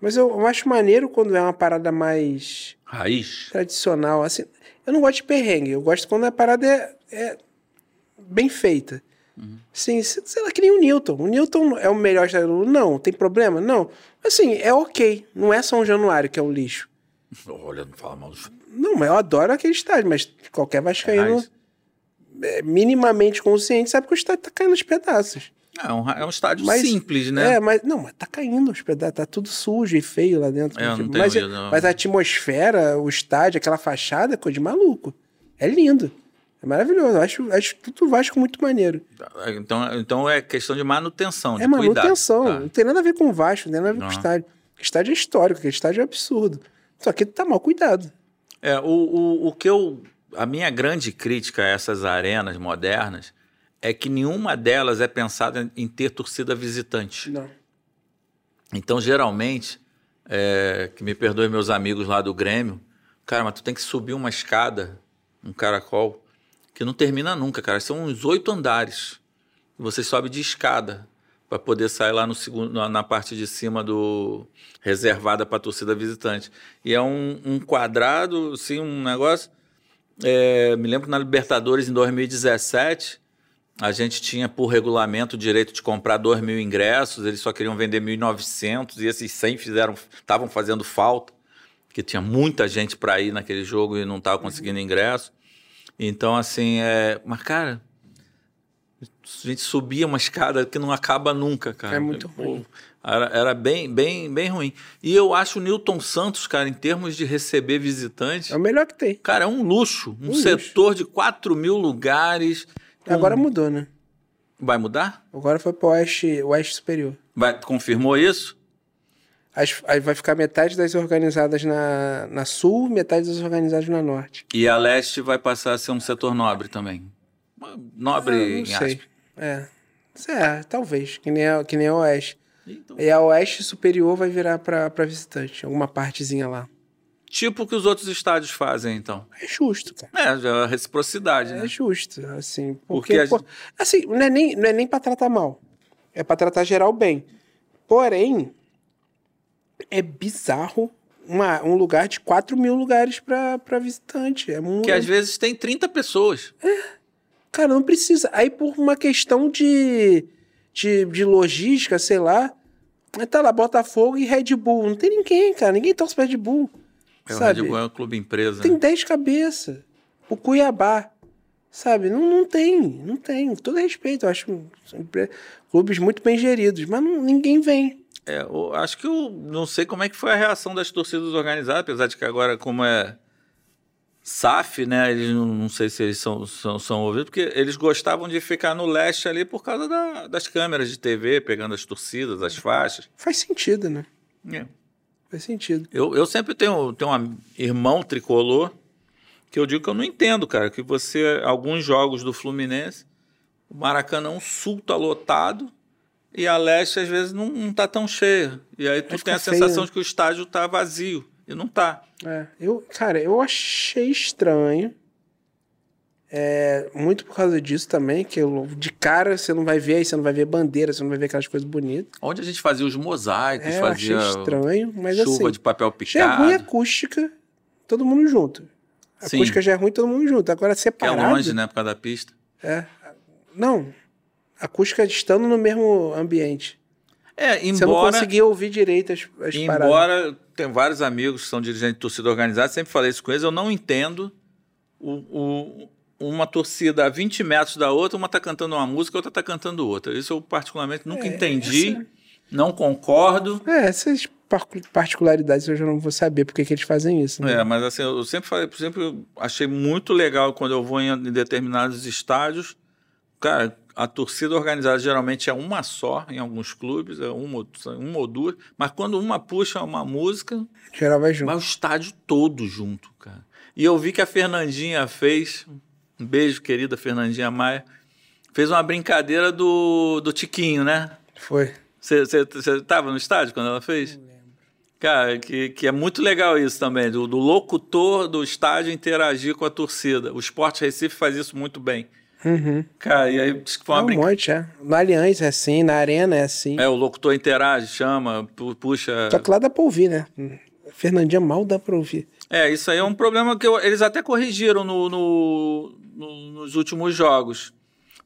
mas eu, eu acho maneiro quando é uma parada mais. Raiz? Tradicional. Assim, eu não gosto de perrengue, eu gosto quando a parada é, é bem feita. Uhum. Sim, sei lá, que nem o Newton. O Newton é o melhor estádio Não, tem problema? Não. Assim, é ok. Não é São Januário que é o lixo. [laughs] Olha, não fala mal. Não, mas eu adoro aquele estádio, mas qualquer vascaíno é, minimamente consciente sabe que o estádio tá caindo aos pedaços. É um, é um estádio mas, simples, né? É, mas não, mas tá caindo aos pedaços, tá tudo sujo e feio lá dentro. É, não mas, ido, não. mas a atmosfera, o estádio, aquela fachada, é coisa de maluco. É lindo. É maravilhoso. Acho, acho tudo Vasco muito maneiro. Então, então é questão de manutenção. De é manutenção. Tá. Não tem nada a ver com o Vasco, não tem nada a ver com o estádio. O estádio é histórico, aquele estádio é absurdo. Só que tá mal cuidado. É, o, o, o que eu. A minha grande crítica a essas arenas modernas é que nenhuma delas é pensada em ter torcida visitante. Não. Então, geralmente, é, que me perdoe meus amigos lá do Grêmio, cara, mas tu tem que subir uma escada, um caracol, que não termina nunca, cara. São uns oito andares. Você sobe de escada para poder sair lá no segundo, na parte de cima do reservada para torcida visitante. E é um, um quadrado, assim, um negócio. É, me lembro que na Libertadores em 2017 a gente tinha por regulamento o direito de comprar 2 mil ingressos, eles só queriam vender 1.900 e esses 100 fizeram, estavam fazendo falta, que tinha muita gente para ir naquele jogo e não estava conseguindo ingresso. Então, assim, é... mas cara, a gente subia uma escada que não acaba nunca, cara. É muito ruim. Era, era, bem, bem, bem ruim. E eu acho o Newton Santos, cara, em termos de receber visitantes. É o melhor que tem. Cara, é um luxo. Um, um setor luxo. de 4 mil lugares. Agora mudou, né? Vai mudar? Agora foi para o oeste, oeste superior. Vai, confirmou isso? As, aí vai ficar metade das organizadas na, na sul, metade das organizadas na norte. E a leste vai passar a ser um setor nobre também. Nobre ah, não sei. É. É, talvez, que nem a, que nem a oeste. Então... E a oeste superior vai virar para visitante, alguma partezinha lá. Tipo o que os outros estádios fazem, então. É justo, cara. É, é a reciprocidade, é né? É justo, assim. Porque, porque pô, assim, não é nem, não é nem pra tratar mal. É pra tratar geral bem. Porém, é bizarro uma, um lugar de 4 mil lugares pra visitante. É muito... Que às vezes tem 30 pessoas. É. Cara, não precisa. Aí por uma questão de, de, de logística, sei lá, tá lá Botafogo e Red Bull. Não tem ninguém, cara. Ninguém torce pra Red Bull. É, sabe? o Red Bull é um clube empresa. Tem 10 né? cabeças. O Cuiabá. Sabe? Não, não tem, não tem. Com todo respeito, eu acho clubes muito bem geridos, mas não, ninguém vem. É, eu acho que eu não sei como é que foi a reação das torcidas organizadas, apesar de que agora, como é SAF, né? Eles não, não sei se eles são, são, são ouvidos, porque eles gostavam de ficar no leste ali por causa da- das câmeras de TV, pegando as torcidas, as faixas. Faz sentido, né? É. Faz sentido. Eu, eu sempre tenho, tenho um irmão tricolor que eu digo que eu não entendo, cara, que você, alguns jogos do Fluminense, o Maracanã Sul tá lotado e a leste às vezes não, não tá tão cheia. E aí tu Aí tem a fica feio, sensação de que o estádio tá vazio. E não tá. É, eu, cara, eu achei estranho. É, muito por causa disso também, que eu- de cara você não vai ver, aí você não vai ver bandeira, você não vai ver aquelas coisas bonitas. Onde a gente fazia os mosaicos, É, eu achei fazia estranho, mas chuva assim. de papel Já é ruim a picado. acústica, todo mundo junto. A Sim. acústica já é ruim, todo mundo junto. Agora Que é separado. longe, né, por causa da pista. É. Não. Acústica estando no mesmo ambiente. É, Você não embora conseguia ouvir direito as, as paradas. Embora tem vários amigos que são dirigentes de torcida organizada, sempre falei isso com eles, eu não entendo o, o- uma torcida a 20 metros da outra, uma tá cantando uma música, a outra tá cantando outra. Isso eu particularmente nunca É, entendi, essa- não concordo. É, essas par- particularidades eu já não vou saber porque que eles fazem isso. Né? É, mas assim, eu sempre falei, por exemplo, eu achei muito legal quando eu vou em, em determinados estádios. Cara, a torcida organizada geralmente é uma só em alguns clubes, é uma, ou- uma ou duas, mas quando uma puxa uma música, Geral vai junto. Vai o estádio todo junto, cara. E eu vi que a Fernandinha fez, um beijo, querida Fernandinha Maia, fez uma brincadeira do, do Tiquinho, né? Foi. Você estava no estádio quando ela fez? Cara, que, que é muito legal isso também, do, do locutor do estádio interagir com a torcida. O Sport Recife faz isso muito bem. Uhum. Cara, e aí diz que foi É uma um brincadeira. monte, é. No Allianz é assim, na Arena é assim. É, o locutor interage, chama, pu- puxa. Só que lá dá pra ouvir, né? Fernandinha mal dá pra ouvir. É, isso aí é um problema que eu- eles até corrigiram no- no- no- nos últimos jogos.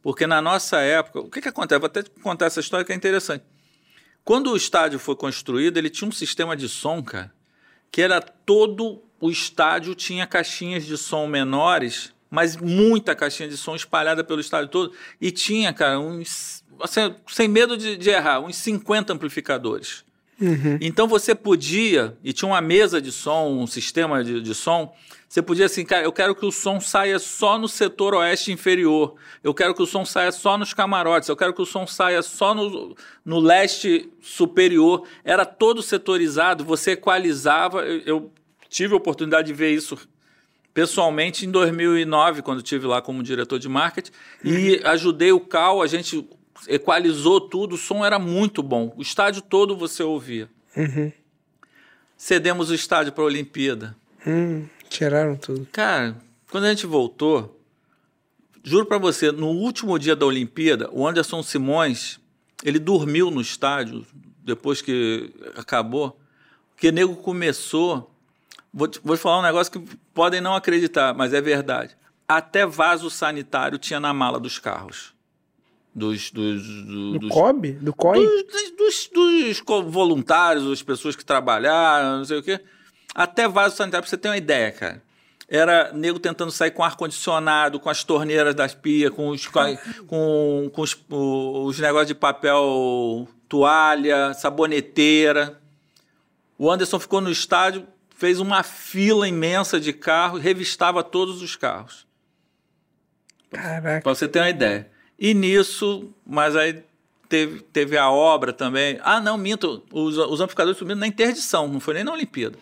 Porque na nossa época, o que, que acontece? Vou até contar essa história que é interessante. Quando o estádio foi construído, ele tinha um sistema de som, cara, que era todo o estádio tinha caixinhas de som menores, mas muita caixinha de som espalhada pelo estádio todo. E tinha, cara, uns. assim, sem medo de, de errar, uns 50 amplificadores. Então você podia, e tinha uma mesa de som, um sistema de, de som, você podia assim, cara, eu quero que o som saia só no setor oeste inferior, eu quero que o som saia só nos camarotes, eu quero que o som saia só no, no leste superior. Era todo setorizado, você equalizava. Eu, eu tive a oportunidade de ver isso pessoalmente em 2009, quando estive lá como diretor de marketing, e ajudei o Cal, a gente equalizou tudo, o som era muito bom. O estádio todo você ouvia. Cedemos o estádio para a Olimpíada. Hum, tiraram tudo. Cara, quando a gente voltou, juro para você, no último dia da Olimpíada, o Anderson Simões, ele dormiu no estádio depois que acabou, porque nego começou. Vou te, vou falar um negócio que podem não acreditar, mas é verdade. Até vaso sanitário tinha na mala dos carros. Dos, dos, do- Do COB? Do COI? dos, dos- dos voluntários, as pessoas que trabalharam, não sei o quê. Até vaso sanitário, pra você ter uma ideia, cara. Era nego tentando sair com ar-condicionado, com as torneiras das pias, com os, com, com, com os, os negócios de papel toalha, saboneteira. O Anderson ficou no estádio, fez uma fila imensa de carros, revistava todos os carros. Caraca. Pra você ter uma ideia. E nisso, mas aí teve, teve a obra também. Ah, não, minto. Os, os amplificadores subiram na interdição, não foi nem na Olimpíada.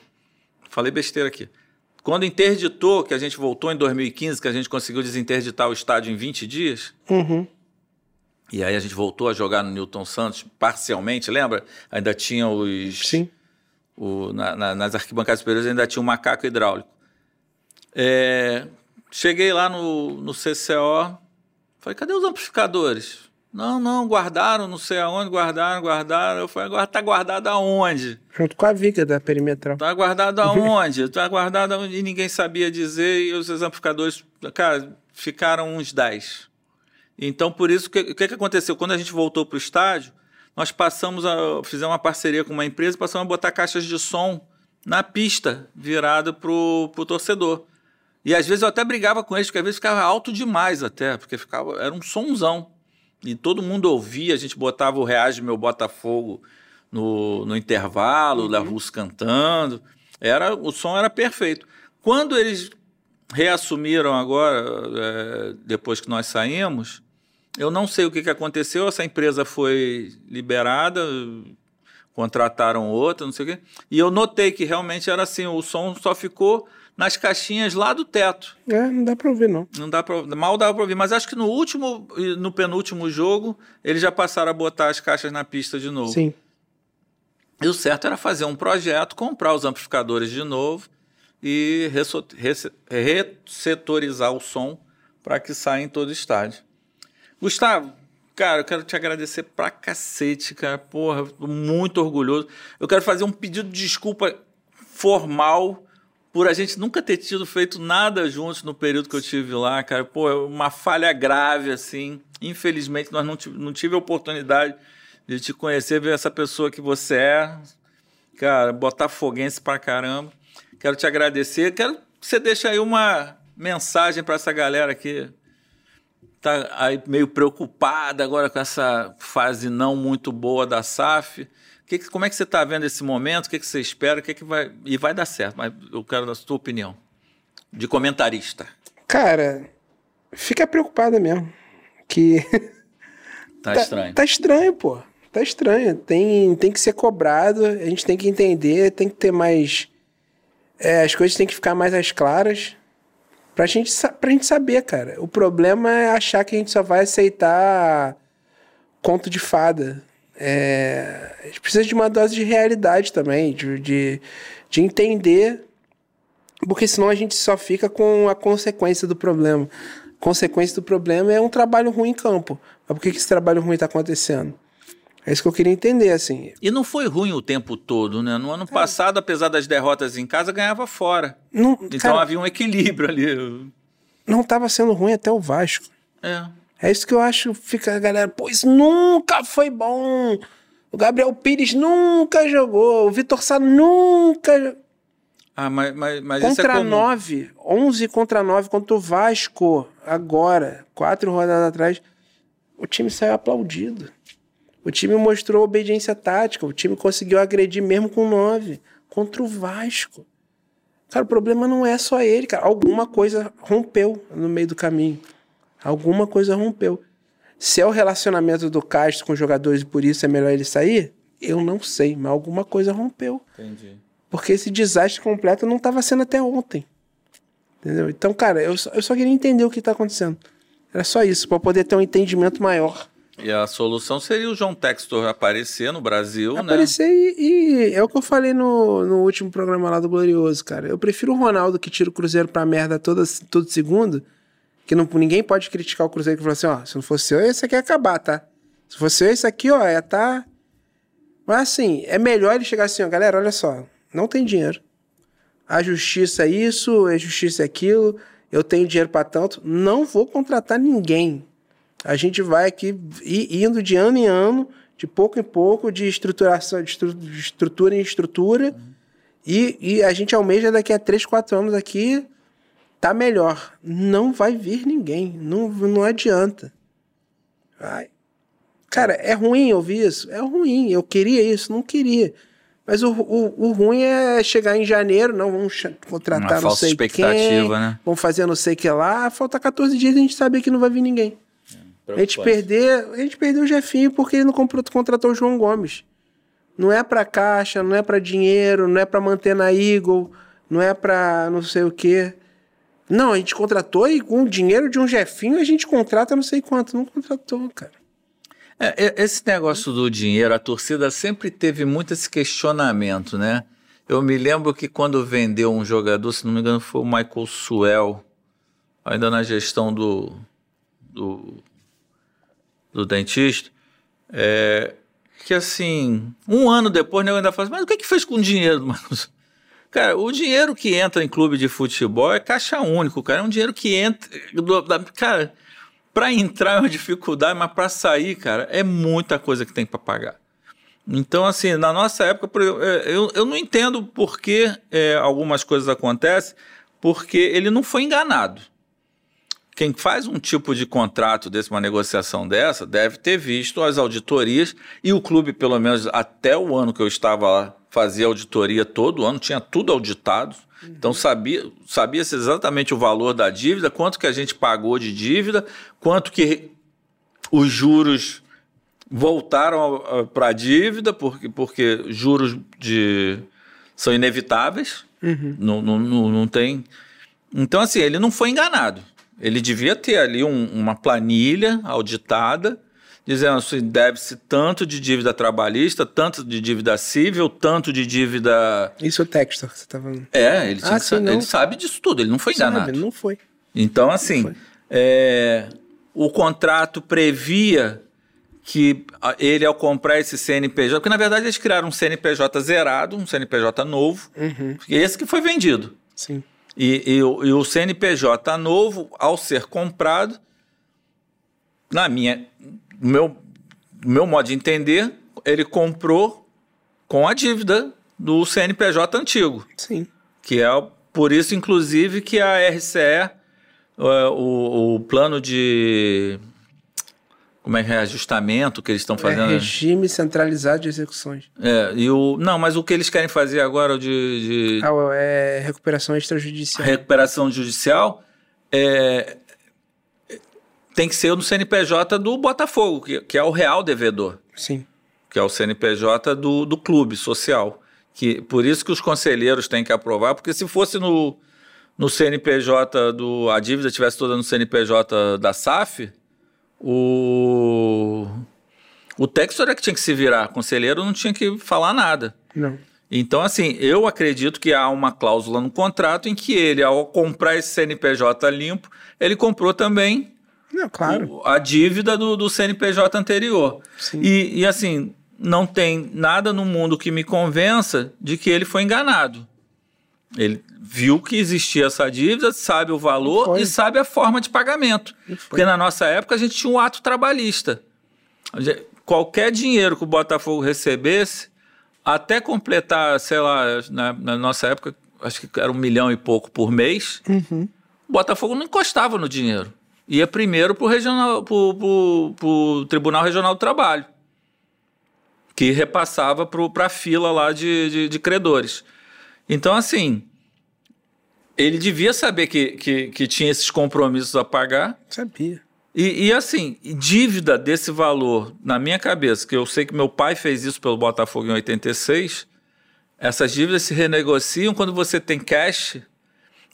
Falei besteira aqui. Quando interditou, que a gente voltou em 2015, que a gente conseguiu desinterditar o estádio em 20 dias, Uhum. e aí a gente voltou a jogar no Newton Santos parcialmente, lembra? Ainda tinha os. Sim. O- na- na- nas arquibancadas superiores ainda tinha um macaco hidráulico. É, cheguei lá no, no CCO, falei, cadê os amplificadores? Não, não, guardaram, não sei aonde, guardaram, guardaram. Eu falei, agora tá guardado aonde? Junto com a viga da perimetral. Tá guardado [laughs] aonde? Tá guardado aonde? E ninguém sabia dizer, e os amplificadores, cara, ficaram uns 10. Então, por isso, o que, que que aconteceu? Quando a gente voltou para o estádio, nós passamos a fizemos uma parceria com uma empresa e passamos a botar caixas de som na pista, virada para o torcedor. E às vezes eu até brigava com eles, porque às vezes ficava alto demais até, porque ficava, era um sonzão. E todo mundo ouvia, a gente botava o Reage Meu Botafogo no, no intervalo, uhum. da Russo cantando. Era, o som era perfeito. Quando eles reassumiram agora, é, depois que nós saímos. Eu não sei o que, que aconteceu, essa empresa foi liberada, contrataram outra, não sei o quê. E eu notei que realmente era assim, o som só ficou nas caixinhas lá do teto. É, não dá pra ouvir, não. Não dá pra, mal dava pra ouvir, mas acho que no último no penúltimo jogo, eles já passaram a botar as caixas na pista de novo. Sim. E o certo era fazer um projeto, comprar os amplificadores de novo e ressetorizar o som para que saia em todo o estádio. Gustavo, cara, eu quero te agradecer pra cacete, cara. Porra, tô muito orgulhoso. Eu quero fazer um pedido de desculpa formal por a gente nunca ter tido feito nada juntos no período que eu tive lá, cara. Pô, é uma falha grave, assim. Infelizmente, nós não, tive- não tive a oportunidade de te conhecer, ver essa pessoa que você é. Cara, botafoguense pra caramba. Quero te agradecer. Quero que você deixe aí uma mensagem para essa galera que tá aí meio preocupada agora com essa fase não muito boa da SAF. Que, como é que você está vendo esse momento? O que, que você espera? O que, que vai. E vai dar certo, mas eu quero a sua opinião. De comentarista. Cara, fica preocupada mesmo. Que [laughs] Tá, estranho. Tá estranho, pô. Tá estranho. Tem, tem que ser cobrado, a gente tem que entender, tem que ter mais. é, as coisas têm que ficar mais às claras pra gente, pra gente saber, cara. O problema é achar que a gente só vai aceitar conto de fada. É, a gente precisa de uma dose de realidade também, de, de, de entender, porque senão a gente só fica com a consequência do problema. Consequência do problema é um trabalho ruim em campo. Mas por que, que esse trabalho ruim está acontecendo? É isso que eu queria entender, assim. E não foi ruim o tempo todo, né? No ano passado, apesar das derrotas em casa, ganhava fora. Não, Então cara, havia um equilíbrio ali. não estava sendo ruim até o Vasco. É. É isso que eu acho, fica a galera, pô, isso nunca foi bom. O Gabriel Pires nunca jogou, o Vitor Sá nunca. Ah, mas, mas, mas isso é Contra comum. 9, 11 contra 9 contra o Vasco, agora, quatro rodadas atrás, o time saiu aplaudido. O time mostrou obediência tática, o time conseguiu agredir mesmo com 9 contra o Vasco. Cara, o problema não é só ele, cara. Alguma coisa rompeu no meio do caminho. Alguma coisa rompeu. Se é o relacionamento do Castro com os jogadores e por isso é melhor ele sair, eu não sei, mas alguma coisa rompeu. Entendi. Porque esse desastre completo não estava sendo até ontem. Entendeu? Então, cara, eu só, eu só queria entender o que está acontecendo. Era só isso, para poder ter um entendimento maior. E a solução seria o João Textor aparecer no Brasil, né? Aparecer e, e é o que eu falei no, no último programa lá do Glorioso, cara. Eu prefiro o Ronaldo que tira o Cruzeiro pra merda toda, todo segundo, que não, ninguém pode criticar o Cruzeiro que fala assim, ó, se não fosse eu, esse aqui ia acabar, tá? Se fosse eu, esse aqui, ó, ia tá... Mas assim, é melhor ele chegar assim, ó, galera, olha só, não tem dinheiro. A justiça é isso, a justiça é aquilo, eu tenho dinheiro pra tanto, não vou contratar ninguém. A gente vai aqui indo de ano em ano, de pouco em pouco, de estruturação, de, estru- de estrutura em estrutura, e, e a gente almeja daqui a 3, 4 anos aqui tá melhor. Não vai vir ninguém, não, não adianta. Vai. Cara, é ruim ouvir isso? É ruim. Eu queria isso? Não queria. Mas o, o, o ruim é chegar em janeiro, não, vamos contratar Uma não falsa sei expectativa, quem, né? vamos fazer não sei o que lá, falta 14 dias e a gente sabe que não vai vir ninguém. A gente, perder, a gente perdeu o Jefinho porque ele não contratou o João Gomes. Não é pra caixa, não é pra dinheiro, não é pra manter na Eagle, não é pra não sei o quê. Não, a gente contratou e com o dinheiro de um Jefinho a gente contrata não sei quanto. Não contratou, cara. É, esse negócio do dinheiro, a torcida sempre teve muito esse questionamento, né? Eu me lembro que quando vendeu um jogador, se não me engano, foi o Michael Suel, ainda na gestão do, do, do dentista, é, que assim, um ano depois, nego ainda fala assim, mas o que, que fez com o dinheiro, [laughs] Suel?" Cara, o dinheiro que entra em clube de futebol é caixa único, cara. É um dinheiro que entra. do- da- cara, para entrar é uma dificuldade, mas para sair, cara, é muita coisa que tem para pagar. Então, assim, na nossa época, é, eu, eu não entendo por que é, algumas coisas acontecem, porque ele não foi enganado. Quem faz um tipo de contrato desse, uma negociação dessa, deve ter visto as auditorias e o clube, pelo menos até o ano que eu estava lá, fazia auditoria todo ano, tinha tudo auditado. Então sabia sabia-se exatamente o valor da dívida, quanto que a gente pagou de dívida, quanto que os juros voltaram para a dívida, porque, porque juros de, são inevitáveis, não, não, não, não tem. Então, assim, ele não foi enganado. Ele devia ter ali um- uma planilha auditada, dizendo assim, deve-se tanto de dívida trabalhista, tanto de dívida civil, tanto de dívida... Isso é o Textor que você tá falando. É, ele, Ah, que sim, não. ele sabe disso tudo, ele não foi enganado. Sabe, não foi. Então, assim, Foi. é, o contrato previa que ele, ao comprar esse CNPJ, porque na verdade eles criaram um CNPJ zerado, um CNPJ novo, Uhum. e esse que foi vendido. Sim. E, e o- e o CNPJ novo, ao ser comprado, na minha, no meu, no meu modo de entender, ele comprou com a dívida do CNPJ antigo Sim. que é por isso, inclusive, que a RCE, é, o, o plano de. Como é que é? Que eles estão É fazendo. regime centralizado de execuções. É, e o, não, mas o que eles querem fazer agora de, de Ah, é recuperação extrajudicial. recuperação judicial é, tem que ser no CNPJ do Botafogo, que, que é o real devedor. Sim. que é o CNPJ do, do clube social. Que, por isso que os conselheiros têm que aprovar, porque se fosse no, no CNPJ do. a dívida tivesse toda no CNPJ da SAF, o. O Textor é que tinha que se virar, conselheiro não tinha que falar nada. Não. Então, assim, eu acredito que há uma cláusula no contrato em que ele, ao comprar esse CNPJ limpo, ele comprou também Não, claro. o- a dívida do, do CNPJ anterior. E, e, assim, não tem nada no mundo que me convença de que ele foi enganado. Ele viu que existia essa dívida, sabe o valor Foi. e sabe a forma de pagamento. Foi. Porque na nossa época a gente tinha um ato trabalhista. Qualquer dinheiro que o Botafogo recebesse, até completar, sei lá, na, na nossa época, acho que era um milhão e pouco por mês, Uhum. o Botafogo não encostava no dinheiro. Ia primeiro para o Tribunal Regional do Trabalho, que repassava para a fila lá de, de, de credores. Então, assim, ele devia saber que, que, que tinha esses compromissos a pagar. Sabia. E, e, assim, dívida desse valor, na minha cabeça, que eu sei que meu pai fez isso pelo Botafogo em 86, essas dívidas se renegociam quando você tem cash,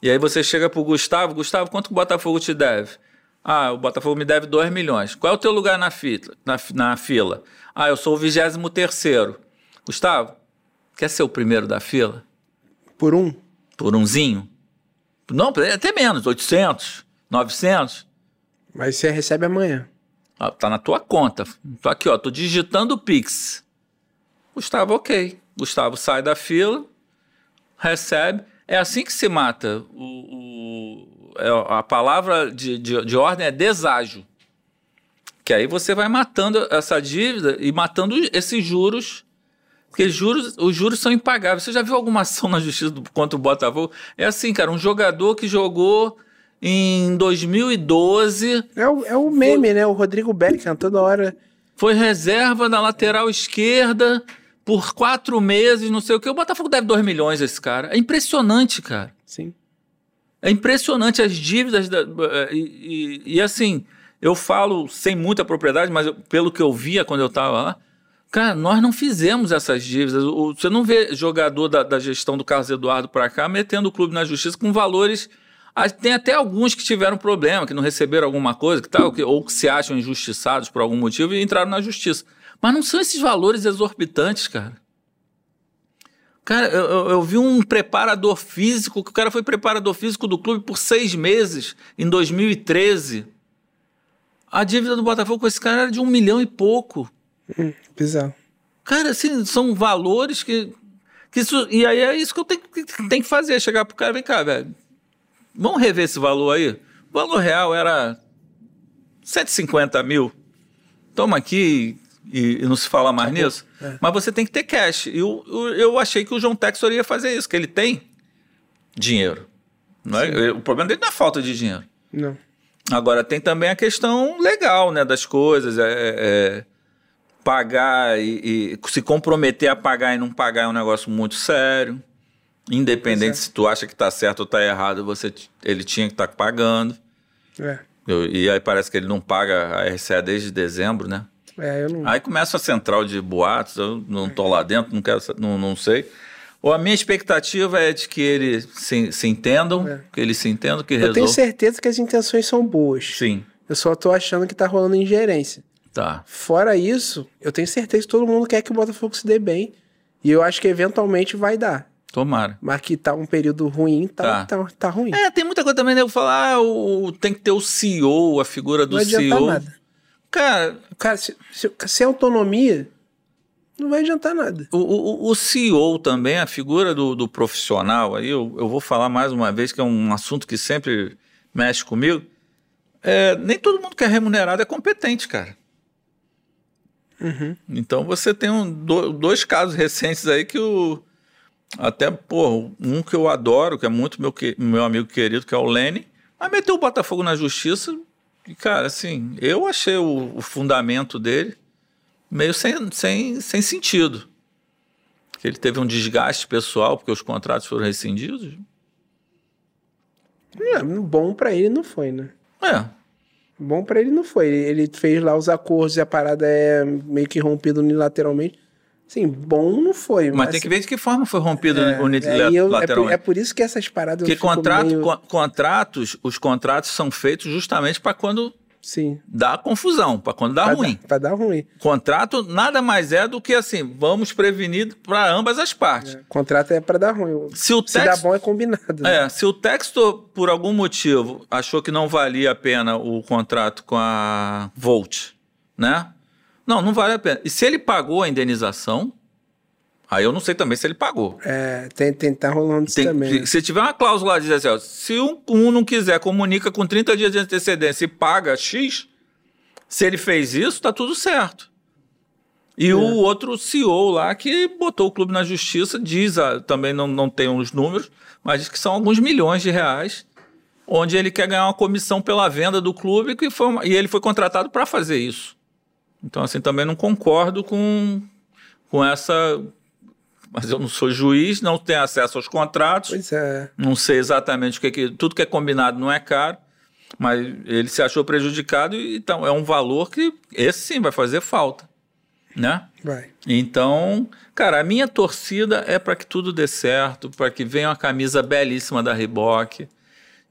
e aí você chega pro Gustavo, Gustavo, quanto o Botafogo te deve? Ah, o Botafogo me deve 2 milhões. Qual é o teu lugar na fila? Na, na fila? Ah, eu sou o 23 terceiro. Gustavo, quer ser o primeiro da fila? Por um? Por umzinho? Não, até menos, 800, 900. Mas você recebe amanhã. Ó, tá na tua conta. Tô aqui, ó, tô digitando o Pix. Gustavo, ok. Gustavo sai da fila, recebe. É assim que se mata. O, o- é, a palavra de, de, de ordem é deságio. Que aí você vai matando essa dívida e matando esses juros. Porque juros, os juros são impagáveis. Você já viu alguma ação na justiça do, contra o Botafogo? É assim, cara, um jogador que jogou em 2012 É o, é o meme, né? O Rodrigo Beckham, toda hora. foi reserva na lateral esquerda por quatro meses, não sei o que. O Botafogo deve 2 milhões a esse cara. É impressionante, cara. Sim. É impressionante as dívidas. Da, e, e- e, assim, eu falo sem muita propriedade, mas eu- pelo que eu via quando eu estava lá, cara, nós não fizemos essas dívidas. Você não vê jogador da, da gestão do Carlos Eduardo para cá metendo o clube na justiça com valores. Tem até alguns que tiveram problema, que não receberam alguma coisa, que tal, que, ou que se acham injustiçados por algum motivo e entraram na justiça. Mas não são esses valores exorbitantes, cara. Cara, eu- eu vi um preparador físico, que o cara foi preparador físico do clube por seis meses, em 2013. A dívida do Botafogo com esse cara era de um milhão e pouco. Hum, bizarro. Cara, assim, são valores que. que isso, e aí é isso que eu tenho, que tenho que fazer: chegar pro cara, vem cá, velho. Vamos rever esse valor aí. O valor real era 150 mil. Toma aqui e, e não se fala mais nisso. É. Mas você tem que ter cash. E eu, eu, eu achei que o João Textor ia fazer isso, que ele tem dinheiro. Não é? O problema dele não é falta de dinheiro. Não. Agora, tem também a questão legal, né, das coisas. É, é, pagar e, e se comprometer a pagar e não pagar é um negócio muito sério. Independente se tu acha que tá certo ou tá errado, você, ele tinha que estar tá pagando. É. Eu- e aí parece que ele não paga a RCA desde dezembro, né? É, eu não. Aí começa a central de boatos, eu não tô lá dentro, não quero, não, não sei. Ou a minha expectativa é de que eles se, se entendam, É. que eles se entendam, que eu tenho resolvam. certeza que as intenções são boas. Sim, Eu só tô achando que tá rolando ingerência. Tá. Fora isso, eu tenho certeza que todo mundo quer que o Botafogo se dê bem. E eu acho que eventualmente vai dar. Tomara. Mas que tá um período ruim, tá, tá. tá ruim. É, tem muita coisa também, né? Eu falar, ah, o, tem que ter o CEO, a figura do não CEO. nada. Cara, Cara, se, se, sem autonomia, não vai adiantar nada. o, o, o CEO também, a figura do, do profissional, aí eu, eu vou falar mais uma vez, que é um assunto que sempre mexe comigo. É, nem todo mundo que é remunerado é competente, cara. Uhum. Então você tem um, do- dois casos recentes aí que o. Até, pô, um que eu adoro, que é muito meu, que- meu amigo querido, que é o Lenny, mas meteu o Botafogo na justiça. E, cara, assim, eu achei o, o fundamento dele meio sem, sem, sem sentido. Que ele teve um desgaste pessoal, porque os contratos foram rescindidos. É, bom pra ele não foi, né? É, Bom pra ele não foi. Ele, fez lá os acordos e a parada é meio que rompido unilateralmente. Sim, bom não foi. mas tem que ver de que forma foi rompido é, unilateralmente. aí eu- é, por, é por isso que essas paradas Porque contrato, meio- con- contratos, os contratos são feitos justamente para quando Sim. dá confusão, para quando dá vai ruim. Dar, vai dar ruim. Contrato nada mais é do que assim, vamos prevenir para ambas as partes. Contrato é pra dar ruim. Se o Se dá texto, bom é combinado. né? é, se o texto por algum motivo achou que não valia a pena o contrato com a Volt, né? Não, não vale a pena. E se ele pagou a indenização, aí eu não sei também se ele pagou. É, tem, tem, tá rolando isso Tem- também. se tiver uma cláusula lá diz assim, ó, se um, um não quiser, comunica com 30 dias de antecedência e paga X, se ele fez isso, tá tudo certo. E É. o outro CEO lá que botou o clube na justiça, diz, ah, também não, não tem os números, mas diz que são alguns milhões de reais, onde ele quer ganhar uma comissão pela venda do clube que foi uma- e ele foi contratado para fazer isso. Então, assim, também não concordo com, com essa. Mas eu não sou juiz, não tenho acesso aos contratos. Pois é. Não sei exatamente o que, que tudo que é combinado não é caro, mas ele se achou prejudicado e então é um valor que esse sim vai fazer falta, né? Vai. Então, cara, a minha torcida é para que tudo dê certo, para que venha uma camisa belíssima da Reebok,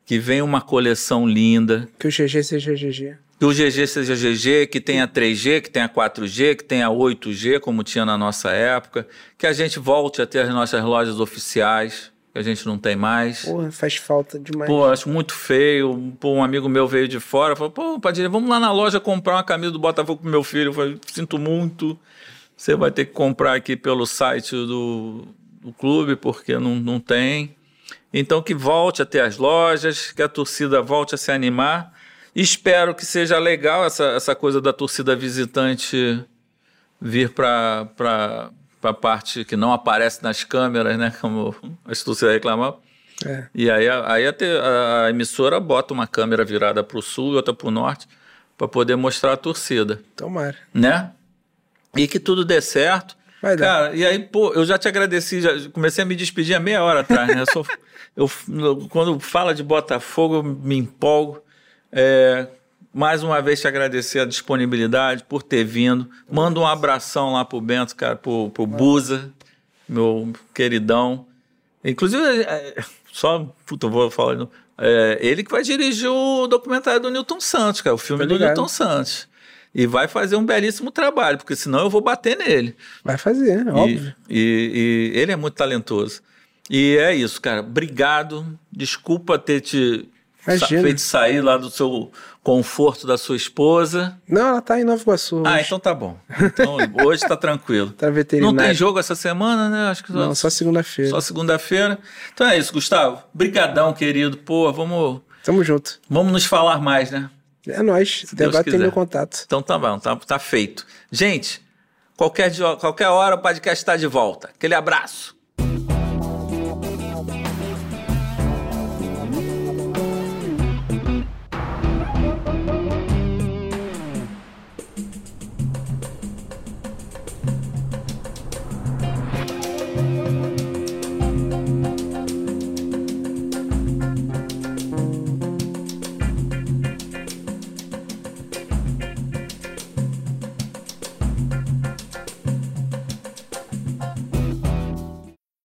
que venha uma coleção linda, Que o GG seja GG. Que o GG seja GG, que tenha 3G, que tenha 4G, que tenha 8G, como tinha na nossa época, que a gente volte a ter as nossas lojas oficiais, que a gente não tem mais. Porra, faz falta demais. Pô, acho muito feio. Pô, um amigo meu veio de fora, falou: pô, Padilha, vamos lá na loja comprar uma camisa do Botafogo pro meu filho. Eu falei: sinto muito. Você vai ter que comprar aqui pelo site do, do clube, porque não, não tem. Então, que volte a ter as lojas, que a torcida volte a se animar. Espero que seja legal essa, essa coisa da torcida visitante vir para a parte que não aparece nas câmeras, né? Como as torcidas reclamavam. É. E aí, a- aí a, te- a emissora bota uma câmera virada para o sul e outra para o norte para poder mostrar a torcida, Tomara. né? E que tudo dê certo. Vai dar. Cara, e aí, pô, eu já te agradeci, já comecei a me despedir há meia hora atrás, né? Eu sou- eu, [laughs] eu- quando fala de Botafogo, eu me empolgo. É, mais uma vez te agradecer a disponibilidade por ter vindo. Manda um abração lá pro Bento, cara, pro, pro Buza, meu queridão. Inclusive, é, só, puta, vou falar. É, ele que vai dirigir o documentário do Newton Santos, cara, o filme do. Newton Santos. E vai fazer um belíssimo trabalho, porque senão eu vou bater nele. Vai fazer, E- óbvio. E, e ele é muito talentoso. E é isso, cara. Obrigado. Desculpa ter te Imagina. feito sair lá do seu conforto da sua esposa. Não, ela tá em Nova Iguaçu. Ah, hoje. então tá bom. Então [laughs] hoje tá tranquilo. Tá Não veterinário. tem jogo essa semana, né? Acho que só, Não, só segunda-feira. só segunda-feira. Então é isso, Gustavo. Brigadão, querido. Pô, vamos, Tamo junto. vamos nos falar mais, né? É nóis. Deus Agora tem meu contato. Então tá bom, tá, tá feito. Gente, qualquer, qualquer hora o podcast está de volta. Aquele abraço.